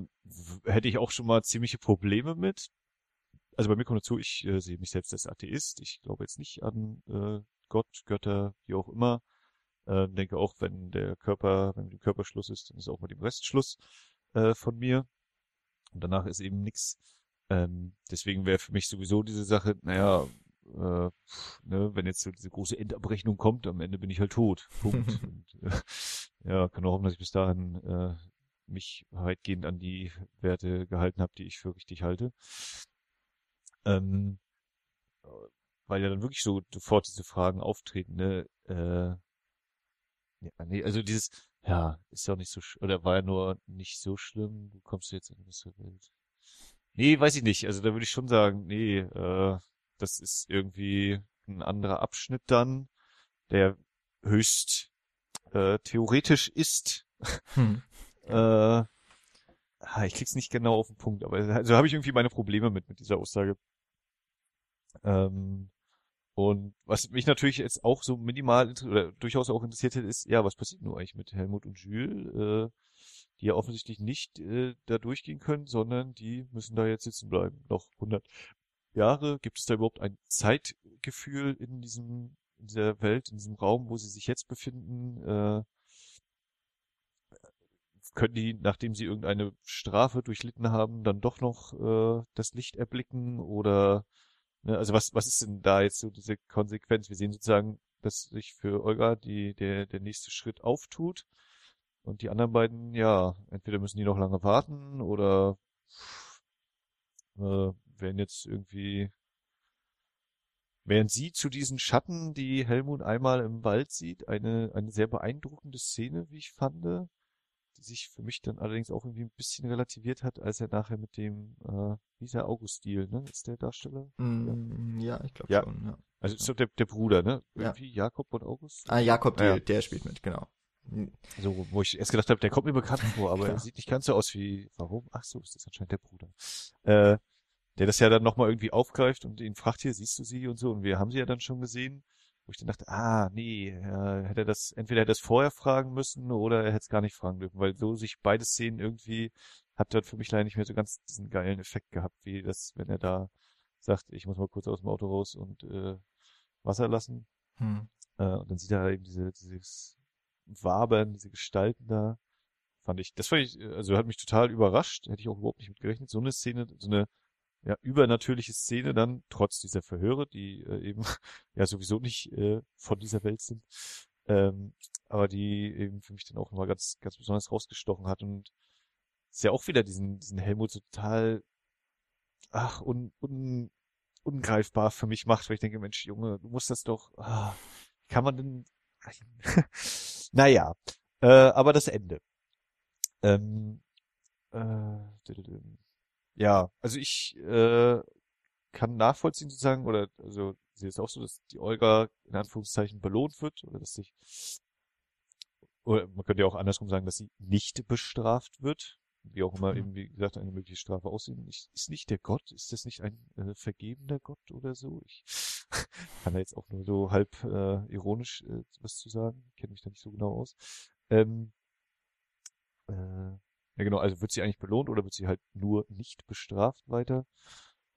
hätte ich auch schon mal ziemliche Probleme mit. Also bei mir kommt dazu, ich äh, sehe mich selbst als Atheist. Ich glaube jetzt nicht an äh, Gott, Götter, wie auch immer. Äh, denke auch, wenn der Körper, wenn mit dem Körper Schluss ist, dann ist auch mit dem Rest Schluss äh, von mir. Und danach ist eben nichts. Ähm, deswegen wäre für mich sowieso diese Sache, naja, äh, ne, wenn jetzt so diese große Endabrechnung kommt, am Ende bin ich halt tot. Punkt. Und, äh, ja, kann auch hoffen, dass ich bis dahin äh, mich weitgehend an die Werte gehalten habe, die ich für richtig halte. Ähm, weil ja dann wirklich so sofort diese Fragen auftreten, ne? Äh, ja, nee, also dieses, ja, ist ja auch nicht so, oder war ja nur nicht so schlimm, du kommst jetzt in unsere Welt. Nee, weiß ich nicht. Also da würde ich schon sagen, nee, äh, das ist irgendwie ein anderer Abschnitt dann, der höchst äh, theoretisch ist. Hm. äh, ich krieg's nicht genau auf den Punkt, aber also habe ich irgendwie meine Probleme mit mit dieser Aussage. Ähm, und was mich natürlich jetzt auch so minimal oder durchaus auch interessiert hat, ist, ja, was passiert nur eigentlich mit Helmut und Jules, äh, die ja offensichtlich nicht äh, da durchgehen können, sondern die müssen da jetzt sitzen bleiben, noch 100 Jahre? Gibt es da überhaupt ein Zeitgefühl in diesem, in dieser Welt, in diesem Raum, wo sie sich jetzt befinden? Äh, können die, nachdem sie irgendeine Strafe durchlitten haben, dann doch noch äh, das Licht erblicken? Oder also was, was ist denn da jetzt so diese Konsequenz? Wir sehen sozusagen, dass sich für Olga die, der, der nächste Schritt auftut. Und die anderen beiden, ja, entweder müssen die noch lange warten oder äh, werden jetzt irgendwie, während sie zu diesen Schatten, die Helmut einmal im Wald sieht, eine, eine sehr beeindruckende Szene, wie ich fand, die sich für mich dann allerdings auch irgendwie ein bisschen relativiert hat, als er nachher mit dem, äh, wie ist der Augustil, ne? Ist der Darsteller? Mm, ja. ja, ich glaube ja. schon, ja. Also ist doch der, der Bruder, ne? Irgendwie ja. Jakob und August? Ah, Jakob, ah, ja. der spielt mit, genau. So, wo ich erst gedacht habe, der kommt mir bekannt vor, aber er sieht nicht ganz so aus wie, warum? Ach so, ist das anscheinend der Bruder. Äh, der das ja dann nochmal irgendwie aufgreift und ihn fragt hier, siehst du sie und so, und wir haben sie ja dann schon gesehen, wo ich dann dachte, ah, nee, äh, hätte er das, entweder hätte er es vorher fragen müssen oder er hätte es gar nicht fragen dürfen, weil so sich beide Szenen irgendwie hat dann für mich leider nicht mehr so ganz diesen geilen Effekt gehabt, wie das, wenn er da sagt, ich muss mal kurz aus dem Auto raus und äh, Wasser lassen. Hm. Äh, und dann sieht er eben diese, dieses Wabern, diese Gestalten da. Fand ich, das fand ich, also hat mich total überrascht, hätte ich auch überhaupt nicht mit gerechnet. So eine Szene, so eine ja, übernatürliche Szene dann, trotz dieser Verhöre, die äh, eben ja sowieso nicht äh, von dieser Welt sind, ähm, aber die eben für mich dann auch nochmal ganz, ganz besonders rausgestochen hat und ist ja auch wieder diesen, diesen Helmut so total, ach, un, un, ungreifbar für mich macht, weil ich denke, Mensch, Junge, du musst das doch, ah, kann man denn, naja, äh, aber das Ende. Ähm, äh, ja, also ich äh, kann nachvollziehen sozusagen, oder also sehe es auch so, dass die Olga in Anführungszeichen belohnt wird, oder dass sich, oder man könnte ja auch andersrum sagen, dass sie nicht bestraft wird, wie auch immer eben, wie gesagt, eine mögliche Strafe aussehen. Ich, ist nicht der Gott, ist das nicht ein äh, vergebender Gott oder so? Ich kann da jetzt auch nur so halb äh, ironisch äh, was zu sagen, kenne mich da nicht so genau aus. Ähm, äh, ja genau, also wird sie eigentlich belohnt oder wird sie halt nur nicht bestraft weiter?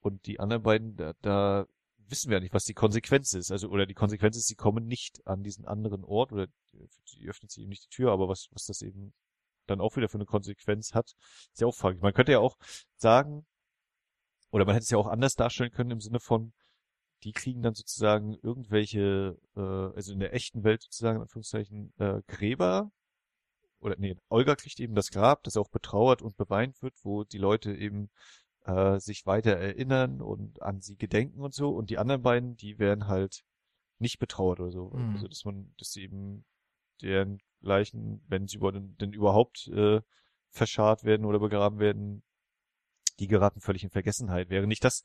Und die anderen beiden, da, da wissen wir ja nicht, was die Konsequenz ist. Also, oder die Konsequenz ist, sie kommen nicht an diesen anderen Ort oder sie öffnet sie eben nicht die Tür, aber was, was das eben dann auch wieder für eine Konsequenz hat, ist ja auch fraglich. Man könnte ja auch sagen, oder man hätte es ja auch anders darstellen können im Sinne von, die kriegen dann sozusagen irgendwelche, äh, also in der echten Welt sozusagen, in Anführungszeichen, äh, Gräber, oder nee, Olga kriegt eben das Grab, das auch betrauert und beweint wird, wo die Leute eben äh, sich weiter erinnern und an sie gedenken und so. Und die anderen beiden, die werden halt nicht betrauert oder so. Mhm. Also dass man, dass sie eben deren Leichen, wenn sie über, denn überhaupt äh, verscharrt werden oder begraben werden, die geraten völlig in Vergessenheit. Wäre nicht das,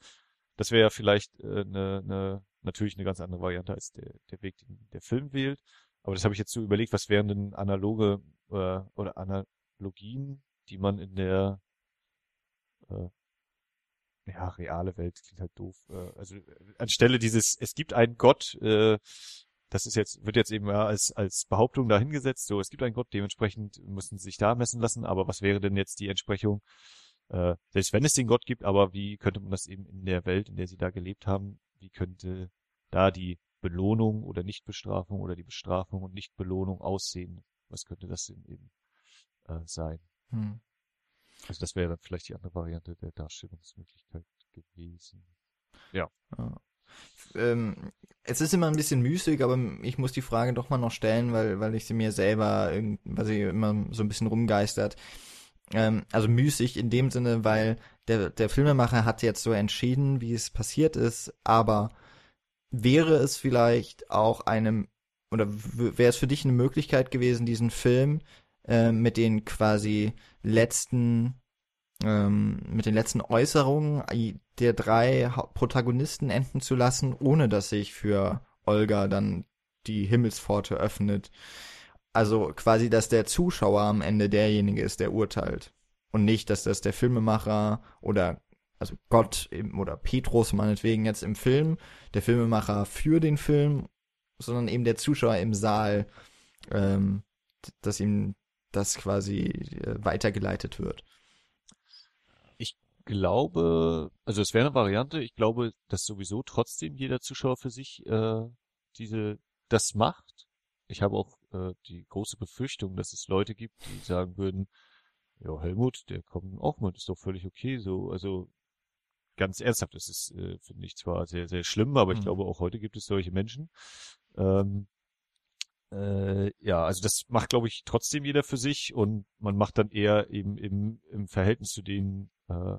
das wäre ja vielleicht äh, eine, eine, natürlich eine ganz andere Variante als der, der Weg, den der Film wählt. Aber das habe ich jetzt so überlegt, was wären denn analoge äh, oder Analogien, die man in der äh, ja, reale Welt klingt halt doof. Äh, also äh, anstelle dieses, es gibt einen Gott, äh, das ist jetzt, wird jetzt eben ja als, als Behauptung dahingesetzt, so, es gibt einen Gott, dementsprechend müssen sie sich da messen lassen, aber was wäre denn jetzt die Entsprechung, äh, selbst wenn es den Gott gibt, aber wie könnte man das eben in der Welt, in der sie da gelebt haben, wie könnte da die Belohnung oder Nichtbestrafung oder die Bestrafung und Nichtbelohnung aussehen? Was könnte das denn eben äh, sein? Hm. Also das wäre dann vielleicht die andere Variante der Darstellungsmöglichkeit gewesen. Ja. ja. Ähm, es ist immer ein bisschen müßig, aber ich muss die Frage doch mal noch stellen, weil, weil ich sie mir selber, weil sie immer so ein bisschen rumgeistert. Ähm, also müßig in dem Sinne, weil der, der Filmemacher hat jetzt so entschieden, wie es passiert ist, aber wäre es vielleicht auch einem, oder wäre es für dich eine Möglichkeit gewesen, diesen Film äh, mit den quasi letzten ähm, mit den letzten Äußerungen der drei Protagonisten enden zu lassen, ohne dass sich für Olga dann die Himmelspforte öffnet. Also quasi, dass der Zuschauer am Ende derjenige ist, der urteilt. Und nicht, dass das der Filmemacher oder also Gott oder Petrus meinetwegen jetzt im Film, der Filmemacher für den Film, sondern eben der Zuschauer im Saal, ähm, dass ihm das quasi äh, weitergeleitet wird glaube, also es wäre eine Variante, ich glaube, dass sowieso trotzdem jeder Zuschauer für sich äh, diese das macht. Ich habe auch äh, die große Befürchtung, dass es Leute gibt, die sagen würden, ja, Helmut, der kommt auch mal, ist doch völlig okay, so, also ganz ernsthaft, das ist, äh, finde ich zwar sehr, sehr schlimm, aber ich mhm. glaube auch heute gibt es solche Menschen. Ähm, äh, ja, also das macht, glaube ich, trotzdem jeder für sich und man macht dann eher eben im, im Verhältnis zu den äh,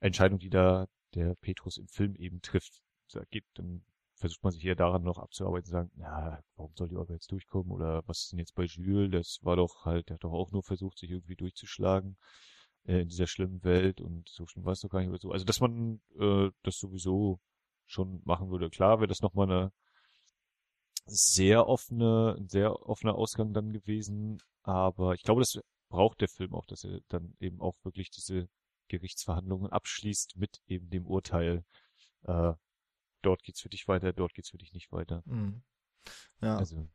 Entscheidung, die da der Petrus im Film eben trifft, geht, dann versucht man sich eher daran noch abzuarbeiten und sagen, na, warum soll die Orga jetzt durchkommen? Oder was ist denn jetzt bei Jules? Das war doch halt, der hat doch auch nur versucht, sich irgendwie durchzuschlagen äh, in dieser schlimmen Welt und so schlimm war es doch gar nicht oder so. Also, dass man äh, das sowieso schon machen würde. Klar wäre das nochmal eine sehr offene, ein sehr offener Ausgang dann gewesen, aber ich glaube, das braucht der Film auch, dass er dann eben auch wirklich diese Gerichtsverhandlungen abschließt mit eben dem Urteil, äh, dort geht's für dich weiter, dort geht's für dich nicht weiter. Mhm. Ja. Also.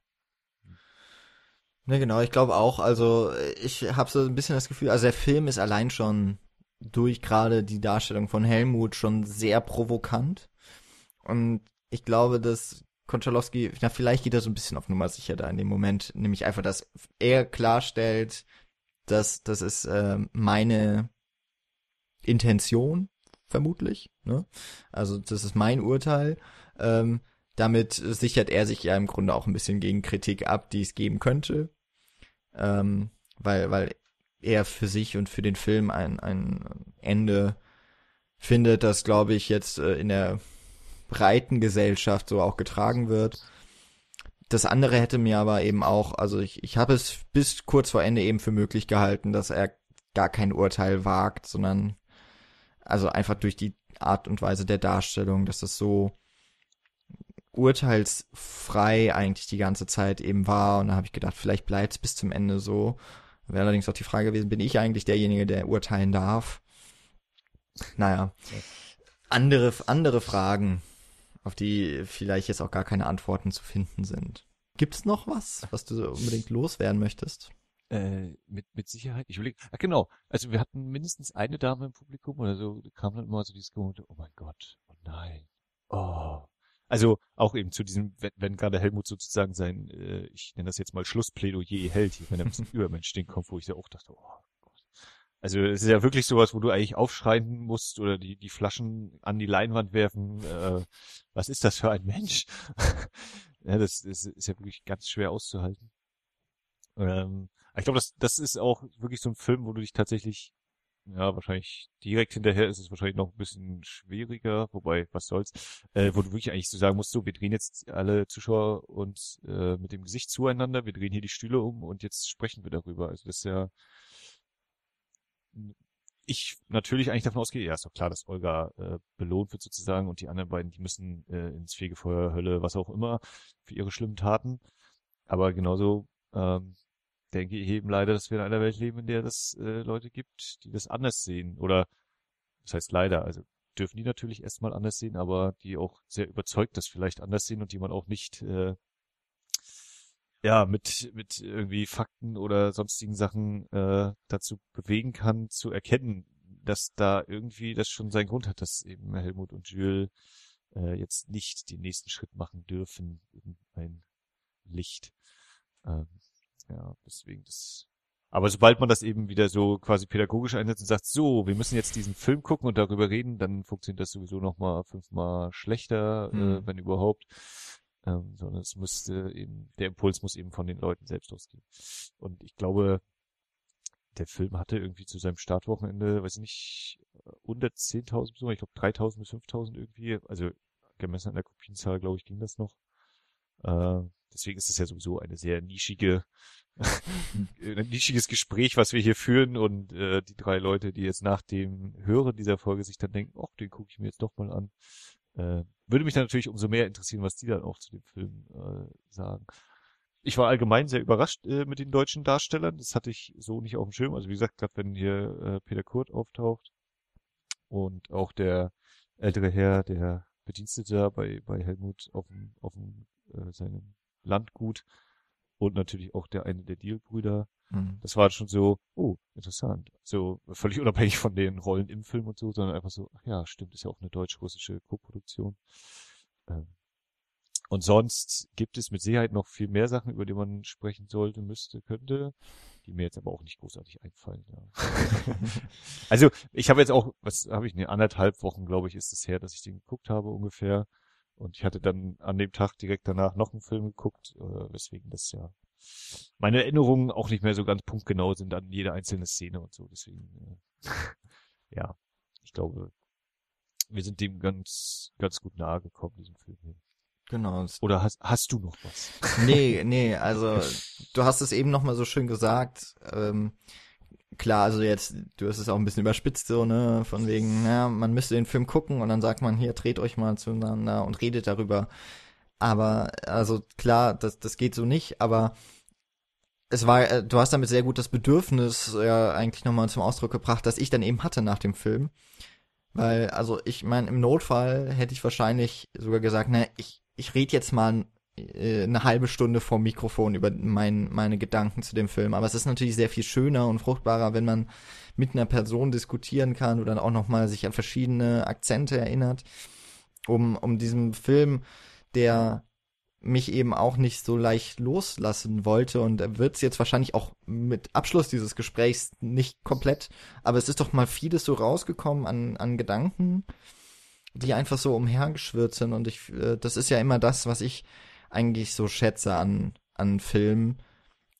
Ne, genau, ich glaube auch, also ich habe so ein bisschen das Gefühl, also der Film ist allein schon durch gerade die Darstellung von Helmut schon sehr provokant. Und ich glaube, dass Konchalowski, na, vielleicht geht er so ein bisschen auf Nummer sicher da in dem Moment, nämlich einfach, dass er klarstellt, dass das ist äh, meine Intention, vermutlich. Ne? Also das ist mein Urteil. Ähm, damit sichert er sich ja im Grunde auch ein bisschen gegen Kritik ab, die es geben könnte. Ähm, weil, weil er für sich und für den Film ein, ein Ende findet, das, glaube ich, jetzt äh, in der breiten Gesellschaft so auch getragen wird. Das andere hätte mir aber eben auch, also ich, ich habe es bis kurz vor Ende eben für möglich gehalten, dass er gar kein Urteil wagt, sondern also einfach durch die Art und Weise der Darstellung, dass das so urteilsfrei eigentlich die ganze Zeit eben war. Und da habe ich gedacht, vielleicht bleibt es bis zum Ende so. Wäre allerdings auch die Frage gewesen, bin ich eigentlich derjenige, der urteilen darf? Naja. Ja. Andere, andere Fragen, auf die vielleicht jetzt auch gar keine Antworten zu finden sind. Gibt's noch was, was du unbedingt loswerden möchtest? Äh, mit, mit Sicherheit. Ich überlege, ah, genau. Also wir hatten mindestens eine Dame im Publikum oder so, kam dann immer so dieses Gefühl, oh mein Gott, oh nein, oh. Also auch eben zu diesem, wenn, wenn gerade Helmut sozusagen sein, äh, ich nenne das jetzt mal Schlussplädoyer hält, wenn er ein bisschen Übermensch den kommt, wo ich ja auch dachte, oh. Also es ist ja wirklich sowas, wo du eigentlich aufschreien musst oder die, die Flaschen an die Leinwand werfen. Äh, was ist das für ein Mensch? ja, das, das ist ja wirklich ganz schwer auszuhalten. Ähm, ich glaube, das, das ist auch wirklich so ein Film, wo du dich tatsächlich, ja, wahrscheinlich direkt hinterher ist es wahrscheinlich noch ein bisschen schwieriger, wobei, was soll's, äh, wo du wirklich eigentlich so sagen musst, so, wir drehen jetzt alle Zuschauer uns äh, mit dem Gesicht zueinander, wir drehen hier die Stühle um und jetzt sprechen wir darüber. Also das ist ja ich natürlich eigentlich davon ausgehe, ja, ist doch klar, dass Olga äh, belohnt wird sozusagen und die anderen beiden, die müssen äh, ins Fegefeuer, Hölle, was auch immer, für ihre schlimmen Taten. Aber genauso ähm, denke ich eben leider, dass wir in einer Welt leben, in der es äh, Leute gibt, die das anders sehen. Oder das heißt leider, also dürfen die natürlich erstmal anders sehen, aber die auch sehr überzeugt das vielleicht anders sehen und die man auch nicht äh, ja mit mit irgendwie Fakten oder sonstigen Sachen äh, dazu bewegen kann, zu erkennen, dass da irgendwie das schon seinen Grund hat, dass eben Helmut und Jules äh, jetzt nicht den nächsten Schritt machen dürfen in ein Licht. Ähm, ja, deswegen das. Aber sobald man das eben wieder so quasi pädagogisch einsetzt und sagt, so, wir müssen jetzt diesen Film gucken und darüber reden, dann funktioniert das sowieso nochmal fünfmal schlechter, äh, mhm. äh, wenn überhaupt. Ähm, sondern es müsste eben, der Impuls muss eben von den Leuten selbst ausgehen. Und ich glaube, der Film hatte irgendwie zu seinem Startwochenende, weiß ich nicht, unter 10.000 Besucher, ich glaube 3.000 bis 5.000 irgendwie, also gemessen an der Kopienzahl, glaube ich, ging das noch. Äh, deswegen ist es ja sowieso eine sehr nischige, ein nischiges Gespräch, was wir hier führen und äh, die drei Leute, die jetzt nach dem Hören dieser Folge sich dann denken, ach, den gucke ich mir jetzt doch mal an, äh, würde mich dann natürlich umso mehr interessieren, was die dann auch zu dem Film äh, sagen. Ich war allgemein sehr überrascht äh, mit den deutschen Darstellern. Das hatte ich so nicht auf dem Schirm. Also wie gesagt, gerade wenn hier äh, Peter Kurt auftaucht und auch der ältere Herr, der Bedienstete bei, bei Helmut auf dem, auf dem äh, seinem Landgut und natürlich auch der eine der Deal-Brüder. Mhm. Das war schon so, oh, interessant. So völlig unabhängig von den Rollen im Film und so, sondern einfach so, ach ja, stimmt, ist ja auch eine deutsch-russische Co-Produktion. Ähm, und sonst gibt es mit Sicherheit noch viel mehr Sachen, über die man sprechen sollte, müsste, könnte, die mir jetzt aber auch nicht großartig einfallen. Ja. also ich habe jetzt auch, was habe ich, eine anderthalb Wochen, glaube ich, ist es her, dass ich den geguckt habe ungefähr. Und ich hatte dann an dem Tag direkt danach noch einen Film geguckt, äh, weswegen das ja meine Erinnerungen auch nicht mehr so ganz punktgenau sind an jede einzelne Szene und so. Deswegen, äh, ja, ich glaube, wir sind dem ganz, ganz gut nahe gekommen, diesem Film hier. Genau. Oder hast, hast du noch was? Nee, nee, also du hast es eben nochmal so schön gesagt. Ähm, klar, also jetzt, du hast es auch ein bisschen überspitzt, so, ne, von wegen, ja, man müsste den Film gucken und dann sagt man, hier, dreht euch mal zueinander und redet darüber. Aber, also klar, das, das geht so nicht, aber es war, äh, du hast damit sehr gut das Bedürfnis ja eigentlich nochmal zum Ausdruck gebracht, dass ich dann eben hatte nach dem Film. Weil, also ich meine, im Notfall hätte ich wahrscheinlich sogar gesagt, na, ich, ich rede jetzt mal eine halbe Stunde vor Mikrofon über mein, meine Gedanken zu dem Film. Aber es ist natürlich sehr viel schöner und fruchtbarer, wenn man mit einer Person diskutieren kann oder auch nochmal sich an verschiedene Akzente erinnert, um, um diesem Film, der mich eben auch nicht so leicht loslassen wollte und er wird es jetzt wahrscheinlich auch mit Abschluss dieses Gesprächs nicht komplett, aber es ist doch mal vieles so rausgekommen an, an Gedanken, die einfach so umhergeschwirrt sind und ich, äh, das ist ja immer das, was ich eigentlich so schätze an, an Filmen,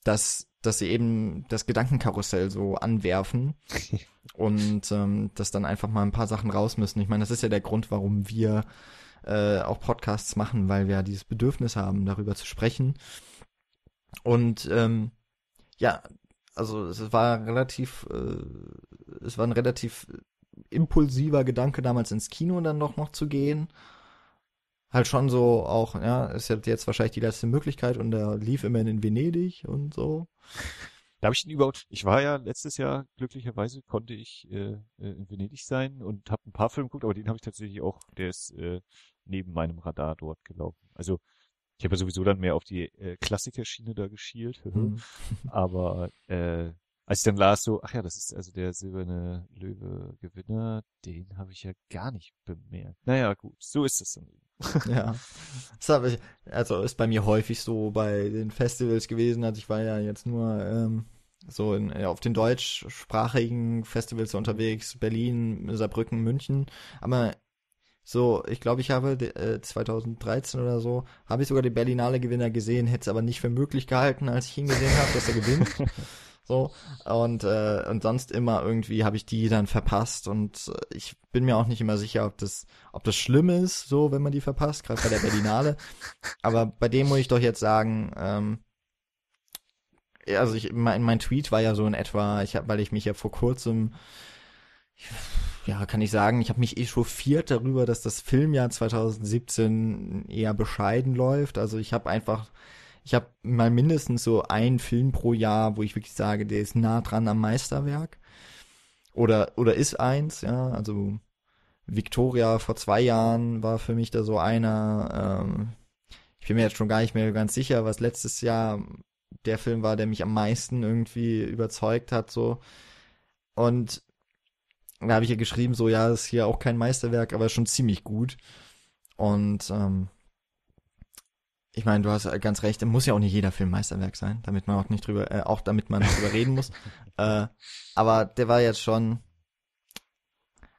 dass, dass sie eben das Gedankenkarussell so anwerfen und ähm, dass dann einfach mal ein paar Sachen raus müssen. Ich meine, das ist ja der Grund, warum wir äh, auch Podcasts machen, weil wir ja dieses Bedürfnis haben, darüber zu sprechen. Und ähm, ja, also es war relativ, äh, es war ein relativ impulsiver Gedanke, damals ins Kino dann doch noch zu gehen halt schon so auch, ja, ist ja jetzt wahrscheinlich die letzte Möglichkeit und er lief immerhin in Venedig und so. Da habe ich ihn überhaupt, ich war ja letztes Jahr, glücklicherweise konnte ich äh, äh in Venedig sein und habe ein paar Filme geguckt, aber den habe ich tatsächlich auch, der ist äh, neben meinem Radar dort gelaufen. Also ich habe ja sowieso dann mehr auf die äh, Klassikerschiene da geschielt, mhm. aber äh, als ich dann las so, ach ja, das ist also der silberne Löwe Gewinner, den habe ich ja gar nicht bemerkt. Naja, gut, so ist es dann eben. ja. Das habe ich, also ist bei mir häufig so bei den Festivals gewesen, also ich war ja jetzt nur ähm, so in, ja, auf den deutschsprachigen Festivals unterwegs, Berlin, Saarbrücken, München, aber so, ich glaube, ich habe äh, 2013 oder so, habe ich sogar den Berlinale Gewinner gesehen, hätte es aber nicht für möglich gehalten, als ich ihn gesehen habe, dass er gewinnt. So und äh, und sonst immer irgendwie habe ich die dann verpasst und äh, ich bin mir auch nicht immer sicher, ob das ob das schlimm ist, so wenn man die verpasst, gerade bei der Berlinale. Aber bei dem muss ich doch jetzt sagen, ähm, also ich mein, mein Tweet war ja so in etwa, ich habe, weil ich mich ja vor kurzem ja, kann ich sagen, ich habe mich echauffiert darüber, dass das Filmjahr 2017 eher bescheiden läuft. Also ich habe einfach ich habe mal mindestens so einen Film pro Jahr, wo ich wirklich sage, der ist nah dran am Meisterwerk. Oder, oder ist eins, ja, also Victoria vor zwei Jahren war für mich da so einer, ähm, ich bin mir jetzt schon gar nicht mehr ganz sicher, was letztes Jahr der Film war, der mich am meisten irgendwie überzeugt hat, so. Und da habe ich ja geschrieben, so, ja, ist hier auch kein Meisterwerk, aber schon ziemlich gut. Und ähm, ich meine, du hast ganz recht, muss ja auch nicht jeder Film Meisterwerk sein, damit man auch nicht drüber, äh, auch damit man nicht drüber reden muss. Äh, aber der war jetzt schon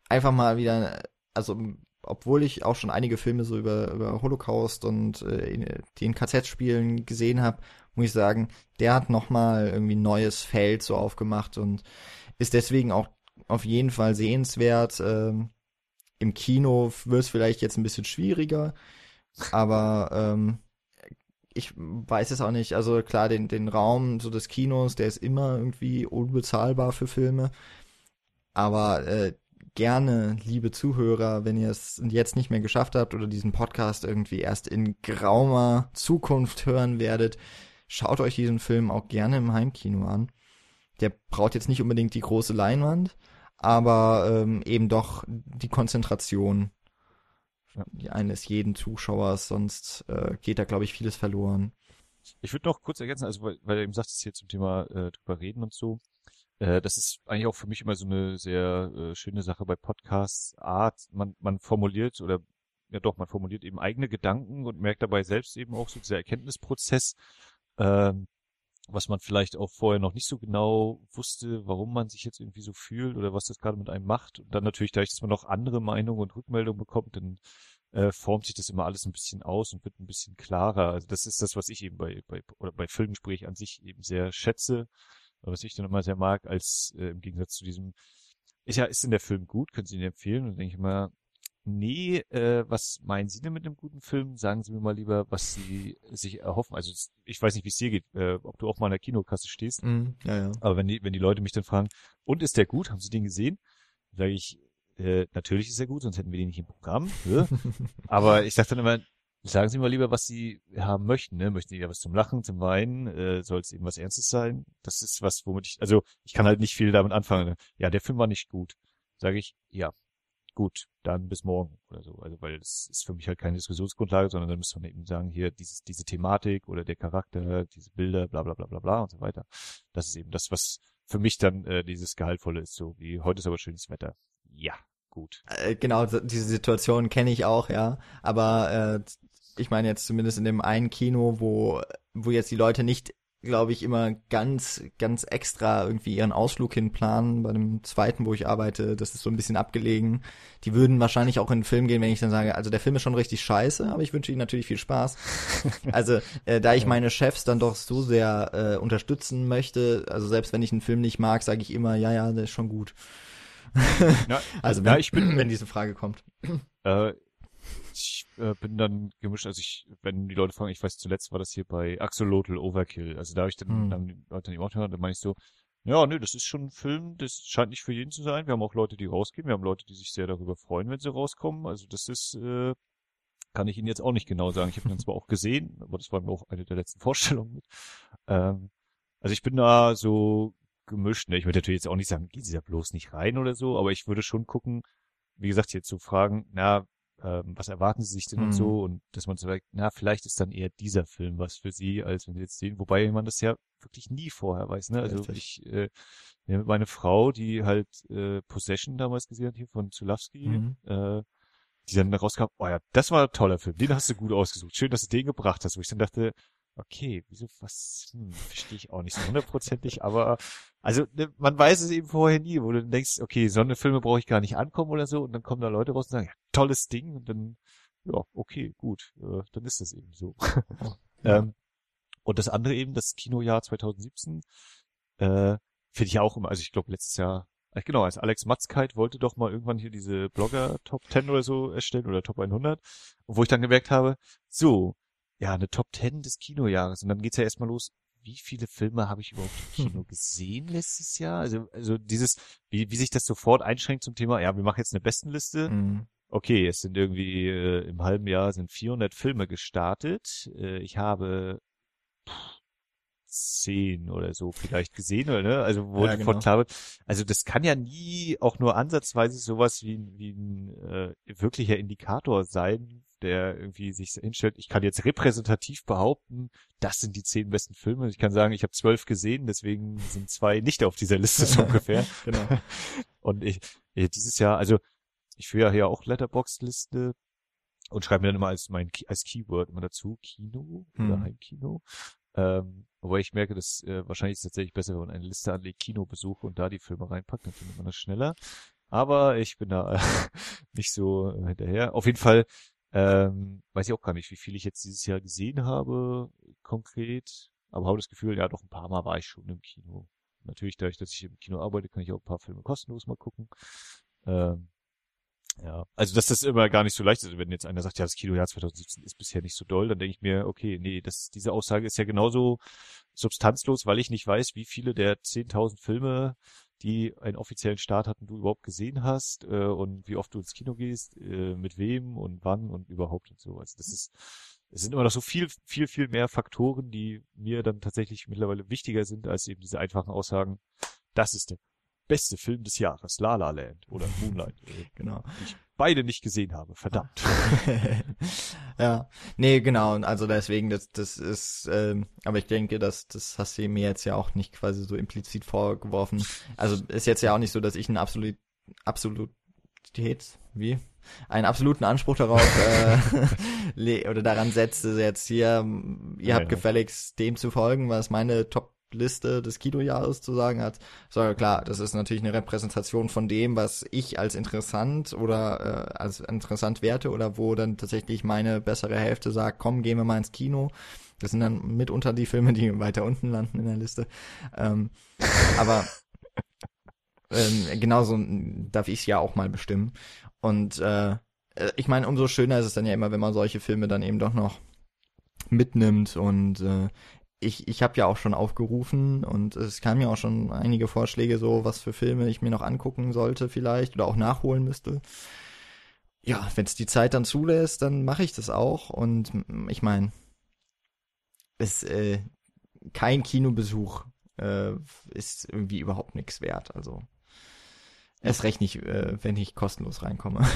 einfach mal wieder, also obwohl ich auch schon einige Filme so über, über Holocaust und äh, die in KZ spielen gesehen habe, muss ich sagen, der hat nochmal irgendwie ein neues Feld so aufgemacht und ist deswegen auch auf jeden Fall sehenswert. Ähm, Im Kino wird es vielleicht jetzt ein bisschen schwieriger, aber ähm, ich weiß es auch nicht. Also klar, den, den Raum so des Kinos, der ist immer irgendwie unbezahlbar für Filme. Aber äh, gerne, liebe Zuhörer, wenn ihr es jetzt nicht mehr geschafft habt oder diesen Podcast irgendwie erst in graumer Zukunft hören werdet, schaut euch diesen Film auch gerne im Heimkino an. Der braucht jetzt nicht unbedingt die große Leinwand, aber ähm, eben doch die Konzentration. Eines jeden Zuschauers, sonst äh, geht da, glaube ich, vieles verloren. Ich würde noch kurz ergänzen, also weil, weil du eben sagst, hier zum Thema äh, drüber reden und so. Äh, das ist eigentlich auch für mich immer so eine sehr äh, schöne Sache bei Podcasts. Art, man, man formuliert oder ja doch, man formuliert eben eigene Gedanken und merkt dabei selbst eben auch so dieser Erkenntnisprozess, ähm, was man vielleicht auch vorher noch nicht so genau wusste, warum man sich jetzt irgendwie so fühlt oder was das gerade mit einem macht. Und dann natürlich dadurch, dass man noch andere Meinungen und Rückmeldungen bekommt, dann äh, formt sich das immer alles ein bisschen aus und wird ein bisschen klarer. Also das ist das, was ich eben bei, bei oder bei Filmgespräch an sich eben sehr schätze, was ich dann immer sehr mag, als äh, im Gegensatz zu diesem, ist ja, ist denn der Film gut? Können Sie ihn empfehlen? Und denke ich immer, nee, äh, was meinen Sie denn mit einem guten Film? Sagen Sie mir mal lieber, was Sie sich erhoffen. Also ich weiß nicht, wie es dir geht, äh, ob du auch mal in der Kinokasse stehst. Mm, ja, ja. Aber wenn die, wenn die Leute mich dann fragen, und ist der gut? Haben Sie den gesehen? Sage ich, äh, natürlich ist er gut, sonst hätten wir den nicht im Programm. Ja? Aber ich sage dann immer, sagen Sie mal lieber, was Sie haben möchten. Ne? Möchten Sie ja was zum Lachen, zum Weinen? Äh, Soll es eben was Ernstes sein? Das ist was, womit ich, also ich kann halt nicht viel damit anfangen. Ja, der Film war nicht gut. Sage ich, ja, gut, dann bis morgen oder so. Also weil das ist für mich halt keine Diskussionsgrundlage, sondern dann müsste man eben sagen, hier dieses, diese Thematik oder der Charakter, diese Bilder, bla bla bla bla bla und so weiter. Das ist eben das, was für mich dann äh, dieses Gehaltvolle ist, so wie heute ist aber schönes Wetter. Ja, gut. Äh, genau, diese Situation kenne ich auch, ja. Aber äh, ich meine jetzt zumindest in dem einen Kino, wo, wo jetzt die Leute nicht glaube ich, immer ganz, ganz extra irgendwie ihren Ausflug hinplanen. Bei dem zweiten, wo ich arbeite, das ist so ein bisschen abgelegen. Die würden wahrscheinlich auch in den Film gehen, wenn ich dann sage, also der Film ist schon richtig scheiße, aber ich wünsche ihnen natürlich viel Spaß. also, äh, da ich meine Chefs dann doch so sehr äh, unterstützen möchte, also selbst wenn ich einen Film nicht mag, sage ich immer, ja, ja, der ist schon gut. Ja, also, wenn, ja, ich bin, wenn diese Frage kommt. Äh, ich äh, bin dann gemischt, also ich, wenn die Leute fragen, ich weiß, zuletzt war das hier bei Axolotl Overkill. Also da habe ich dann, hm. dann die Leute dann auch gehört, dann meine ich so, ja, nö, das ist schon ein Film, das scheint nicht für jeden zu sein. Wir haben auch Leute, die rausgehen, wir haben Leute, die sich sehr darüber freuen, wenn sie rauskommen. Also das ist, äh, kann ich Ihnen jetzt auch nicht genau sagen. Ich habe ihn zwar auch gesehen, aber das war mir auch eine der letzten Vorstellungen mit. Ähm, Also ich bin da so gemischt. Ne? Ich würde natürlich jetzt auch nicht sagen, gehen Sie da bloß nicht rein oder so, aber ich würde schon gucken, wie gesagt, jetzt zu fragen, na, ähm, was erwarten Sie sich denn mhm. und so und dass man sagt, na, vielleicht ist dann eher dieser Film was für Sie, als wenn Sie jetzt sehen, wobei man das ja wirklich nie vorher weiß, ne? Also Richtig. ich, äh, ja, meine Frau, die halt äh, Possession damals gesehen hat hier von Zulawski, mhm. äh, die dann rauskam, oh ja, das war ein toller Film, den hast du gut ausgesucht. Schön, dass du den gebracht hast, wo ich dann dachte, okay, wieso, was, hm, verstehe ich auch nicht so hundertprozentig, aber, also, ne, man weiß es eben vorher nie, wo du denkst, okay, so eine Filme brauche ich gar nicht ankommen oder so, und dann kommen da Leute raus und sagen, ja, tolles Ding, und dann, ja, okay, gut, äh, dann ist das eben so. Ja. ähm, und das andere eben, das Kinojahr 2017, äh, finde ich auch immer, also ich glaube letztes Jahr, äh, genau, als Alex Matzkeit wollte doch mal irgendwann hier diese Blogger Top 10 oder so erstellen oder Top 100, wo ich dann gemerkt habe, so, ja, eine Top 10 des Kinojahres und dann geht's ja erstmal los, wie viele Filme habe ich überhaupt im Kino gesehen letztes Jahr? Also, also dieses, wie, wie sich das sofort einschränkt zum Thema, ja, wir machen jetzt eine Bestenliste. Mhm. Okay, es sind irgendwie äh, im halben Jahr sind 400 Filme gestartet. Äh, ich habe zehn oder so vielleicht gesehen, oder ne? Also wo ja, genau. klar wird. Also das kann ja nie auch nur ansatzweise sowas wie, wie ein äh, wirklicher Indikator sein, der irgendwie sich hinstellt. Ich kann jetzt repräsentativ behaupten, das sind die zehn besten Filme. Ich kann sagen, ich habe zwölf gesehen, deswegen sind zwei nicht auf dieser Liste so ungefähr. genau. Und ich, ich dieses Jahr, also ich führe ja hier auch Letterbox-Liste und schreibe mir dann immer als mein als Keyword immer dazu Kino hm. oder Heimkino. Ähm, wobei ich merke, dass äh, wahrscheinlich ist es tatsächlich besser, wenn man eine Liste anlegt, Kinobesuche und da die Filme reinpackt, dann findet man das schneller. Aber ich bin da nicht so äh, hinterher. Auf jeden Fall ähm, weiß ich auch gar nicht, wie viel ich jetzt dieses Jahr gesehen habe, konkret. Aber habe das Gefühl, ja, doch ein paar Mal war ich schon im Kino. Natürlich, dadurch, dass ich im Kino arbeite, kann ich auch ein paar Filme kostenlos mal gucken. Ähm, ja, also dass das immer gar nicht so leicht ist. Wenn jetzt einer sagt, ja, das Kinojahr 2017 ist bisher nicht so doll, dann denke ich mir, okay, nee, das, diese Aussage ist ja genauso substanzlos, weil ich nicht weiß, wie viele der 10.000 Filme, die einen offiziellen Start hatten, du überhaupt gesehen hast äh, und wie oft du ins Kino gehst, äh, mit wem und wann und überhaupt und so. Also das ist, es sind immer noch so viel, viel, viel mehr Faktoren, die mir dann tatsächlich mittlerweile wichtiger sind als eben diese einfachen Aussagen. Das ist der beste Film des Jahres, La La Land oder Moonlight. genau. Ich beide nicht gesehen habe, verdammt. ja, nee, genau. Also deswegen, das, das ist, ähm, aber ich denke, dass das hast du mir jetzt ja auch nicht quasi so implizit vorgeworfen. Also ist jetzt ja auch nicht so, dass ich ein absolut, Absolutität, wie? einen absoluten Anspruch darauf äh, oder daran setze, jetzt hier, ihr habt gefälligst dem zu folgen, was meine Top Liste des Kinojahres zu sagen hat. So, klar, das ist natürlich eine Repräsentation von dem, was ich als interessant oder äh, als interessant werte oder wo dann tatsächlich meine bessere Hälfte sagt, komm, gehen wir mal ins Kino. Das sind dann mitunter die Filme, die weiter unten landen in der Liste. Ähm, aber ähm, genauso darf ich es ja auch mal bestimmen. Und äh, äh, ich meine, umso schöner ist es dann ja immer, wenn man solche Filme dann eben doch noch mitnimmt und äh, ich, ich habe ja auch schon aufgerufen und es kamen ja auch schon einige Vorschläge, so was für Filme ich mir noch angucken sollte vielleicht oder auch nachholen müsste. Ja, wenn es die Zeit dann zulässt, dann mache ich das auch. Und ich meine, es äh, kein Kinobesuch äh, ist irgendwie überhaupt nichts wert. Also Erst recht nicht, äh, wenn ich kostenlos reinkomme.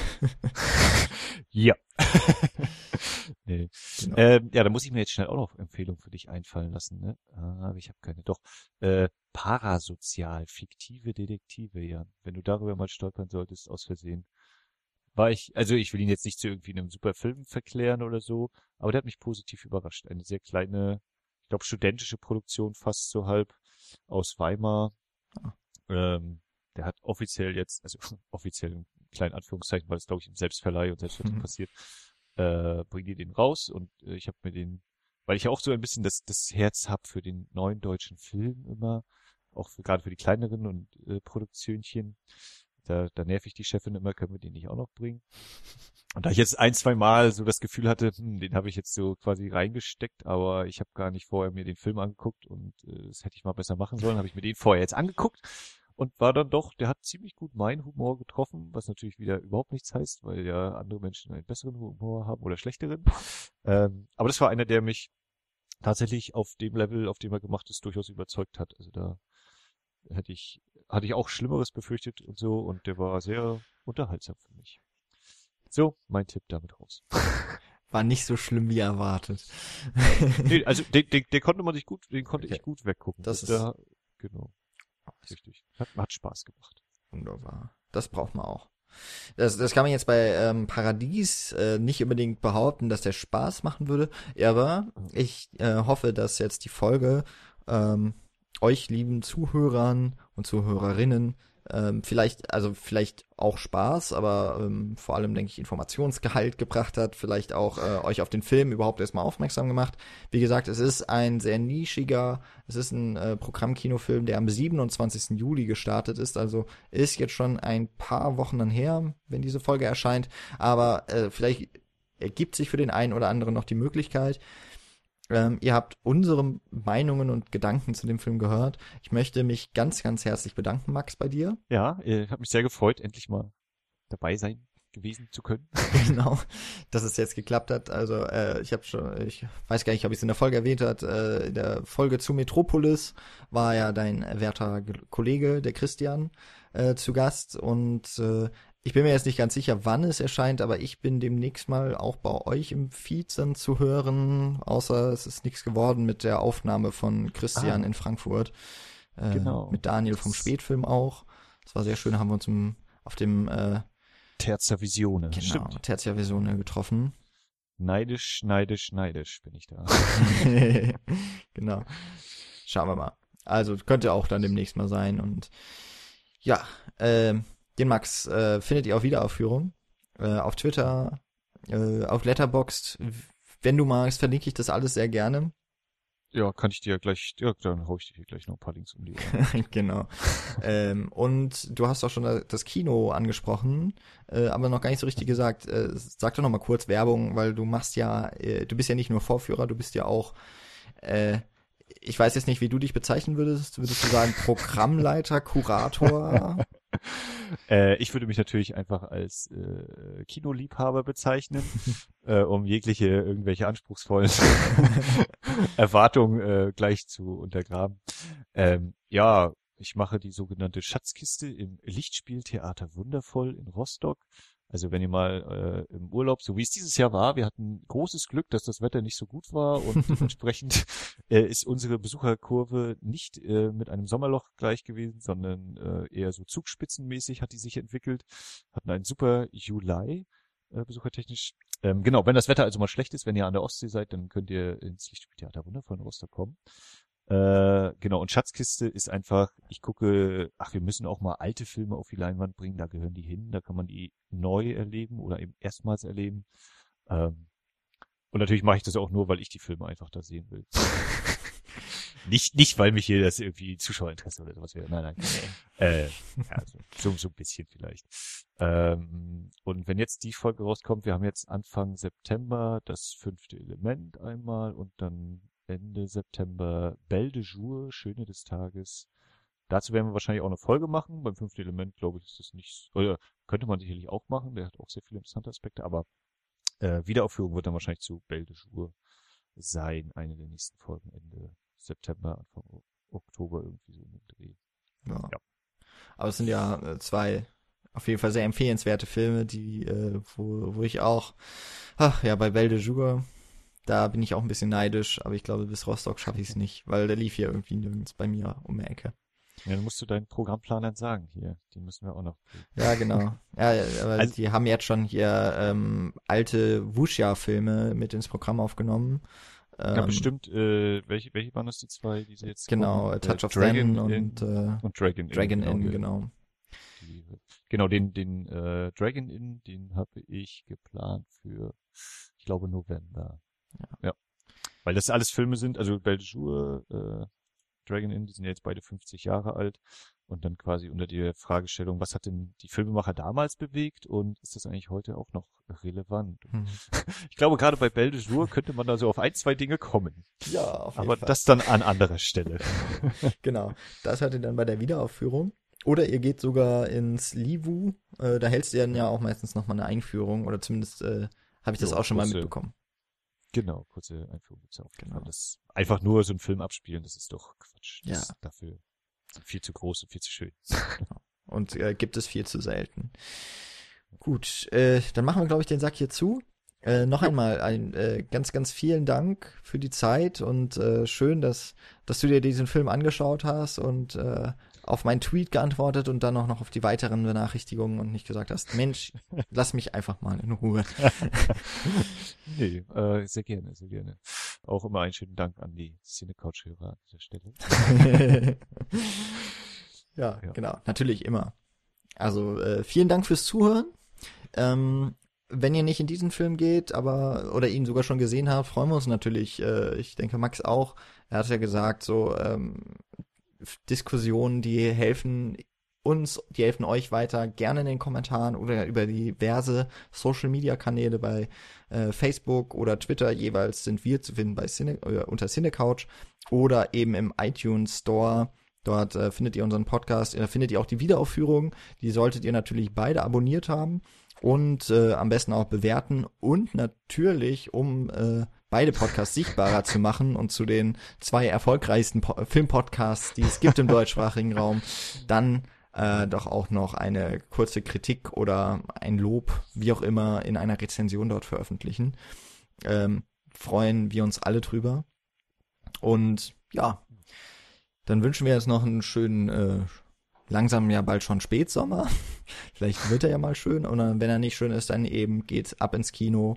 ja. nee. Genau. Ähm, ja, da muss ich mir jetzt schnell auch noch Empfehlungen für dich einfallen lassen. Ne? Ah, aber ich habe keine. Doch. Äh, parasozial, fiktive Detektive, ja. Wenn du darüber mal stolpern solltest, aus Versehen. War ich, also ich will ihn jetzt nicht zu irgendwie einem super Film verklären oder so, aber der hat mich positiv überrascht. Eine sehr kleine, ich glaube, studentische Produktion fast so halb aus Weimar. Ah. Ähm, der hat offiziell jetzt, also offiziell in kleinen Anführungszeichen, weil es glaube ich im Selbstverleih und Selbstverleih mhm. passiert, äh, bringen die den raus und äh, ich habe mir den, weil ich auch so ein bisschen das, das Herz hab für den neuen deutschen Film immer, auch für, gerade für die kleineren und äh, Produktionchen, da, da nerv ich die Chefin immer, können wir den nicht auch noch bringen. Und da ich jetzt ein, zwei Mal so das Gefühl hatte, hm, den habe ich jetzt so quasi reingesteckt, aber ich habe gar nicht vorher mir den Film angeguckt und äh, das hätte ich mal besser machen sollen, habe ich mir den vorher jetzt angeguckt und war dann doch, der hat ziemlich gut meinen Humor getroffen, was natürlich wieder überhaupt nichts heißt, weil ja andere Menschen einen besseren Humor haben oder schlechteren. Ähm, aber das war einer, der mich tatsächlich auf dem Level, auf dem er gemacht ist, durchaus überzeugt hat. Also da hätte ich, hatte ich auch Schlimmeres befürchtet und so und der war sehr unterhaltsam für mich. So, mein Tipp damit raus. War nicht so schlimm wie erwartet. nee, also den, den, den konnte man sich gut, den konnte okay. ich gut weggucken. Das ist da, genau. Richtig. Hat, hat Spaß gemacht. Wunderbar. Das braucht man auch. Das, das kann man jetzt bei ähm, Paradies äh, nicht unbedingt behaupten, dass der Spaß machen würde, aber ich äh, hoffe, dass jetzt die Folge ähm, euch lieben Zuhörern und Zuhörerinnen ähm, vielleicht, also vielleicht auch Spaß, aber ähm, vor allem, denke ich, Informationsgehalt gebracht hat, vielleicht auch äh, euch auf den Film überhaupt erstmal aufmerksam gemacht. Wie gesagt, es ist ein sehr nischiger, es ist ein äh, Programmkinofilm, der am 27. Juli gestartet ist, also ist jetzt schon ein paar Wochen dann her, wenn diese Folge erscheint, aber äh, vielleicht ergibt sich für den einen oder anderen noch die Möglichkeit, ähm, ihr habt unsere Meinungen und Gedanken zu dem Film gehört. Ich möchte mich ganz, ganz herzlich bedanken, Max, bei dir. Ja, ich habe mich sehr gefreut, endlich mal dabei sein gewesen zu können. genau, dass es jetzt geklappt hat. Also äh, ich habe schon, ich weiß gar nicht, ob ich es in der Folge erwähnt hat. Äh, in der Folge zu Metropolis war ja dein werter Kollege, der Christian, äh, zu Gast und äh, ich bin mir jetzt nicht ganz sicher, wann es erscheint, aber ich bin demnächst mal auch bei euch im Feed dann zu hören, außer es ist nichts geworden mit der Aufnahme von Christian ah. in Frankfurt. Äh, genau. Mit Daniel vom Spätfilm auch. Das war sehr schön, haben wir uns im, auf dem äh, Tertia Visione. Genau, Stimmt. Tertia Visione getroffen. Neidisch, neidisch, neidisch bin ich da. genau. Schauen wir mal. Also könnte auch dann demnächst mal sein und ja, ähm, den Max äh, findet ihr auf Wiederaufführung. Äh, auf Twitter, äh, auf Letterboxd. Wenn du magst, verlinke ich das alles sehr gerne. Ja, kann ich dir gleich, ja, dann hau ich dir gleich noch ein paar Links um die Ohren. genau. ähm, und du hast auch schon das Kino angesprochen, äh, aber noch gar nicht so richtig gesagt. Äh, sag doch noch mal kurz Werbung, weil du machst ja, äh, du bist ja nicht nur Vorführer, du bist ja auch, äh, ich weiß jetzt nicht, wie du dich bezeichnen würdest. Würdest du sagen Programmleiter, Kurator? äh, ich würde mich natürlich einfach als äh, Kinoliebhaber bezeichnen, äh, um jegliche irgendwelche anspruchsvollen Erwartungen äh, gleich zu untergraben. Ähm, ja, ich mache die sogenannte Schatzkiste im Lichtspieltheater Wundervoll in Rostock. Also wenn ihr mal äh, im Urlaub, so wie es dieses Jahr war, wir hatten großes Glück, dass das Wetter nicht so gut war und dementsprechend äh, ist unsere Besucherkurve nicht äh, mit einem Sommerloch gleich gewesen, sondern äh, eher so zugspitzenmäßig hat die sich entwickelt. Hatten einen super Juli äh, besuchertechnisch. Ähm, genau, wenn das Wetter also mal schlecht ist, wenn ihr an der Ostsee seid, dann könnt ihr ins Lichtspieltheater Wundervoll in Rostock kommen. Äh, genau, und Schatzkiste ist einfach, ich gucke, ach, wir müssen auch mal alte Filme auf die Leinwand bringen, da gehören die hin, da kann man die neu erleben oder eben erstmals erleben. Ähm, und natürlich mache ich das auch nur, weil ich die Filme einfach da sehen will. nicht, nicht, weil mich hier das irgendwie Zuschauerinteresse oder sowas wäre. Nein, nein. äh, ja, so, so, so ein bisschen vielleicht. Ähm, und wenn jetzt die Folge rauskommt, wir haben jetzt Anfang September das fünfte Element einmal und dann Ende September Belle de Jour, Schöne des Tages. Dazu werden wir wahrscheinlich auch eine Folge machen. Beim fünften Element, glaube ich, ist das nicht, oder könnte man sicherlich auch machen. Der hat auch sehr viele interessante Aspekte, aber äh, Wiederaufführung wird dann wahrscheinlich zu Belle de Jour sein. Eine der nächsten Folgen Ende September, Anfang Oktober irgendwie so in dem Dreh. Ja. ja. Aber es sind ja äh, zwei auf jeden Fall sehr empfehlenswerte Filme, die, äh, wo, wo ich auch, ach ja, bei Belle de Jour da bin ich auch ein bisschen neidisch, aber ich glaube, bis Rostock schaffe ich es nicht, weil der lief hier irgendwie nirgends bei mir um die Ecke. Ja, dann musst du deinen Programmplanern sagen hier. Die müssen wir auch noch. Ja, genau. Ja, aber also, die haben jetzt schon hier ähm, alte Wuxia-Filme mit ins Programm aufgenommen. Ähm, ja, bestimmt. Äh, welche, welche waren das die zwei, die sie jetzt? Genau, kommen? Touch äh, of Dragon und, äh, und Dragon, Dragon Inn. Inn genau. genau. genau, den den äh, Dragon Inn, den habe ich geplant für, ich glaube November. Ja. ja. Weil das alles Filme sind, also Beljour, äh, Dragon Inn, die sind ja jetzt beide 50 Jahre alt und dann quasi unter der Fragestellung, was hat denn die Filmemacher damals bewegt und ist das eigentlich heute auch noch relevant? Hm. Ich glaube, gerade bei Belle de Jour könnte man da so auf ein, zwei Dinge kommen. Ja, auf jeden Aber Fall. das dann an anderer Stelle. genau. Das hört ihr dann bei der Wiederaufführung. Oder ihr geht sogar ins Livu, äh, da hältst du dann ja auch meistens nochmal eine Einführung oder zumindest äh, habe ich das jo, auch schon mal mitbekommen. Genau, kurze Einführung gibt's auch. Genau. Das einfach nur so einen Film abspielen, das ist doch Quatsch. Das Ja. ist dafür viel zu groß und viel zu schön. Und äh, gibt es viel zu selten. Gut, äh, dann machen wir, glaube ich, den Sack hier zu. Äh, noch einmal ein äh, ganz, ganz vielen Dank für die Zeit und äh, schön, dass, dass du dir diesen Film angeschaut hast und äh, auf meinen Tweet geantwortet und dann auch noch auf die weiteren Benachrichtigungen und nicht gesagt hast, Mensch, lass mich einfach mal in Ruhe. nee, äh, sehr gerne, sehr gerne. Auch immer einen schönen Dank an die Cine-Couch-Hörer an dieser Stelle. ja, Ja. genau, natürlich immer. Also äh, vielen Dank fürs Zuhören. Ähm, wenn ihr nicht in diesen Film geht, aber oder ihn sogar schon gesehen habt, freuen wir uns natürlich. Äh, ich denke Max auch. Er hat ja gesagt, so ähm, Diskussionen, die helfen uns, die helfen euch weiter, gerne in den Kommentaren oder über diverse Social Media Kanäle bei äh, Facebook oder Twitter jeweils sind wir zu finden bei Cine, äh, unter Cinecouch oder eben im iTunes Store. Dort äh, findet ihr unseren Podcast, da findet ihr auch die Wiederaufführung. Die solltet ihr natürlich beide abonniert haben und äh, am besten auch bewerten und natürlich, um äh, beide Podcasts sichtbarer zu machen und zu den zwei erfolgreichsten po Filmpodcasts, die es gibt im deutschsprachigen Raum, dann äh, doch auch noch eine kurze Kritik oder ein Lob, wie auch immer, in einer Rezension dort veröffentlichen. Ähm, freuen wir uns alle drüber. Und ja, dann wünschen wir jetzt noch einen schönen, äh, langsam ja bald schon Spätsommer. Vielleicht wird er ja mal schön. Und wenn er nicht schön ist, dann eben geht's ab ins Kino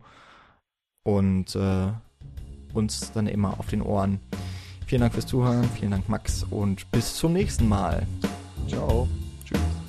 und äh, uns dann immer auf den Ohren. Vielen Dank fürs Zuhören, vielen Dank Max und bis zum nächsten Mal. Ciao. Tschüss.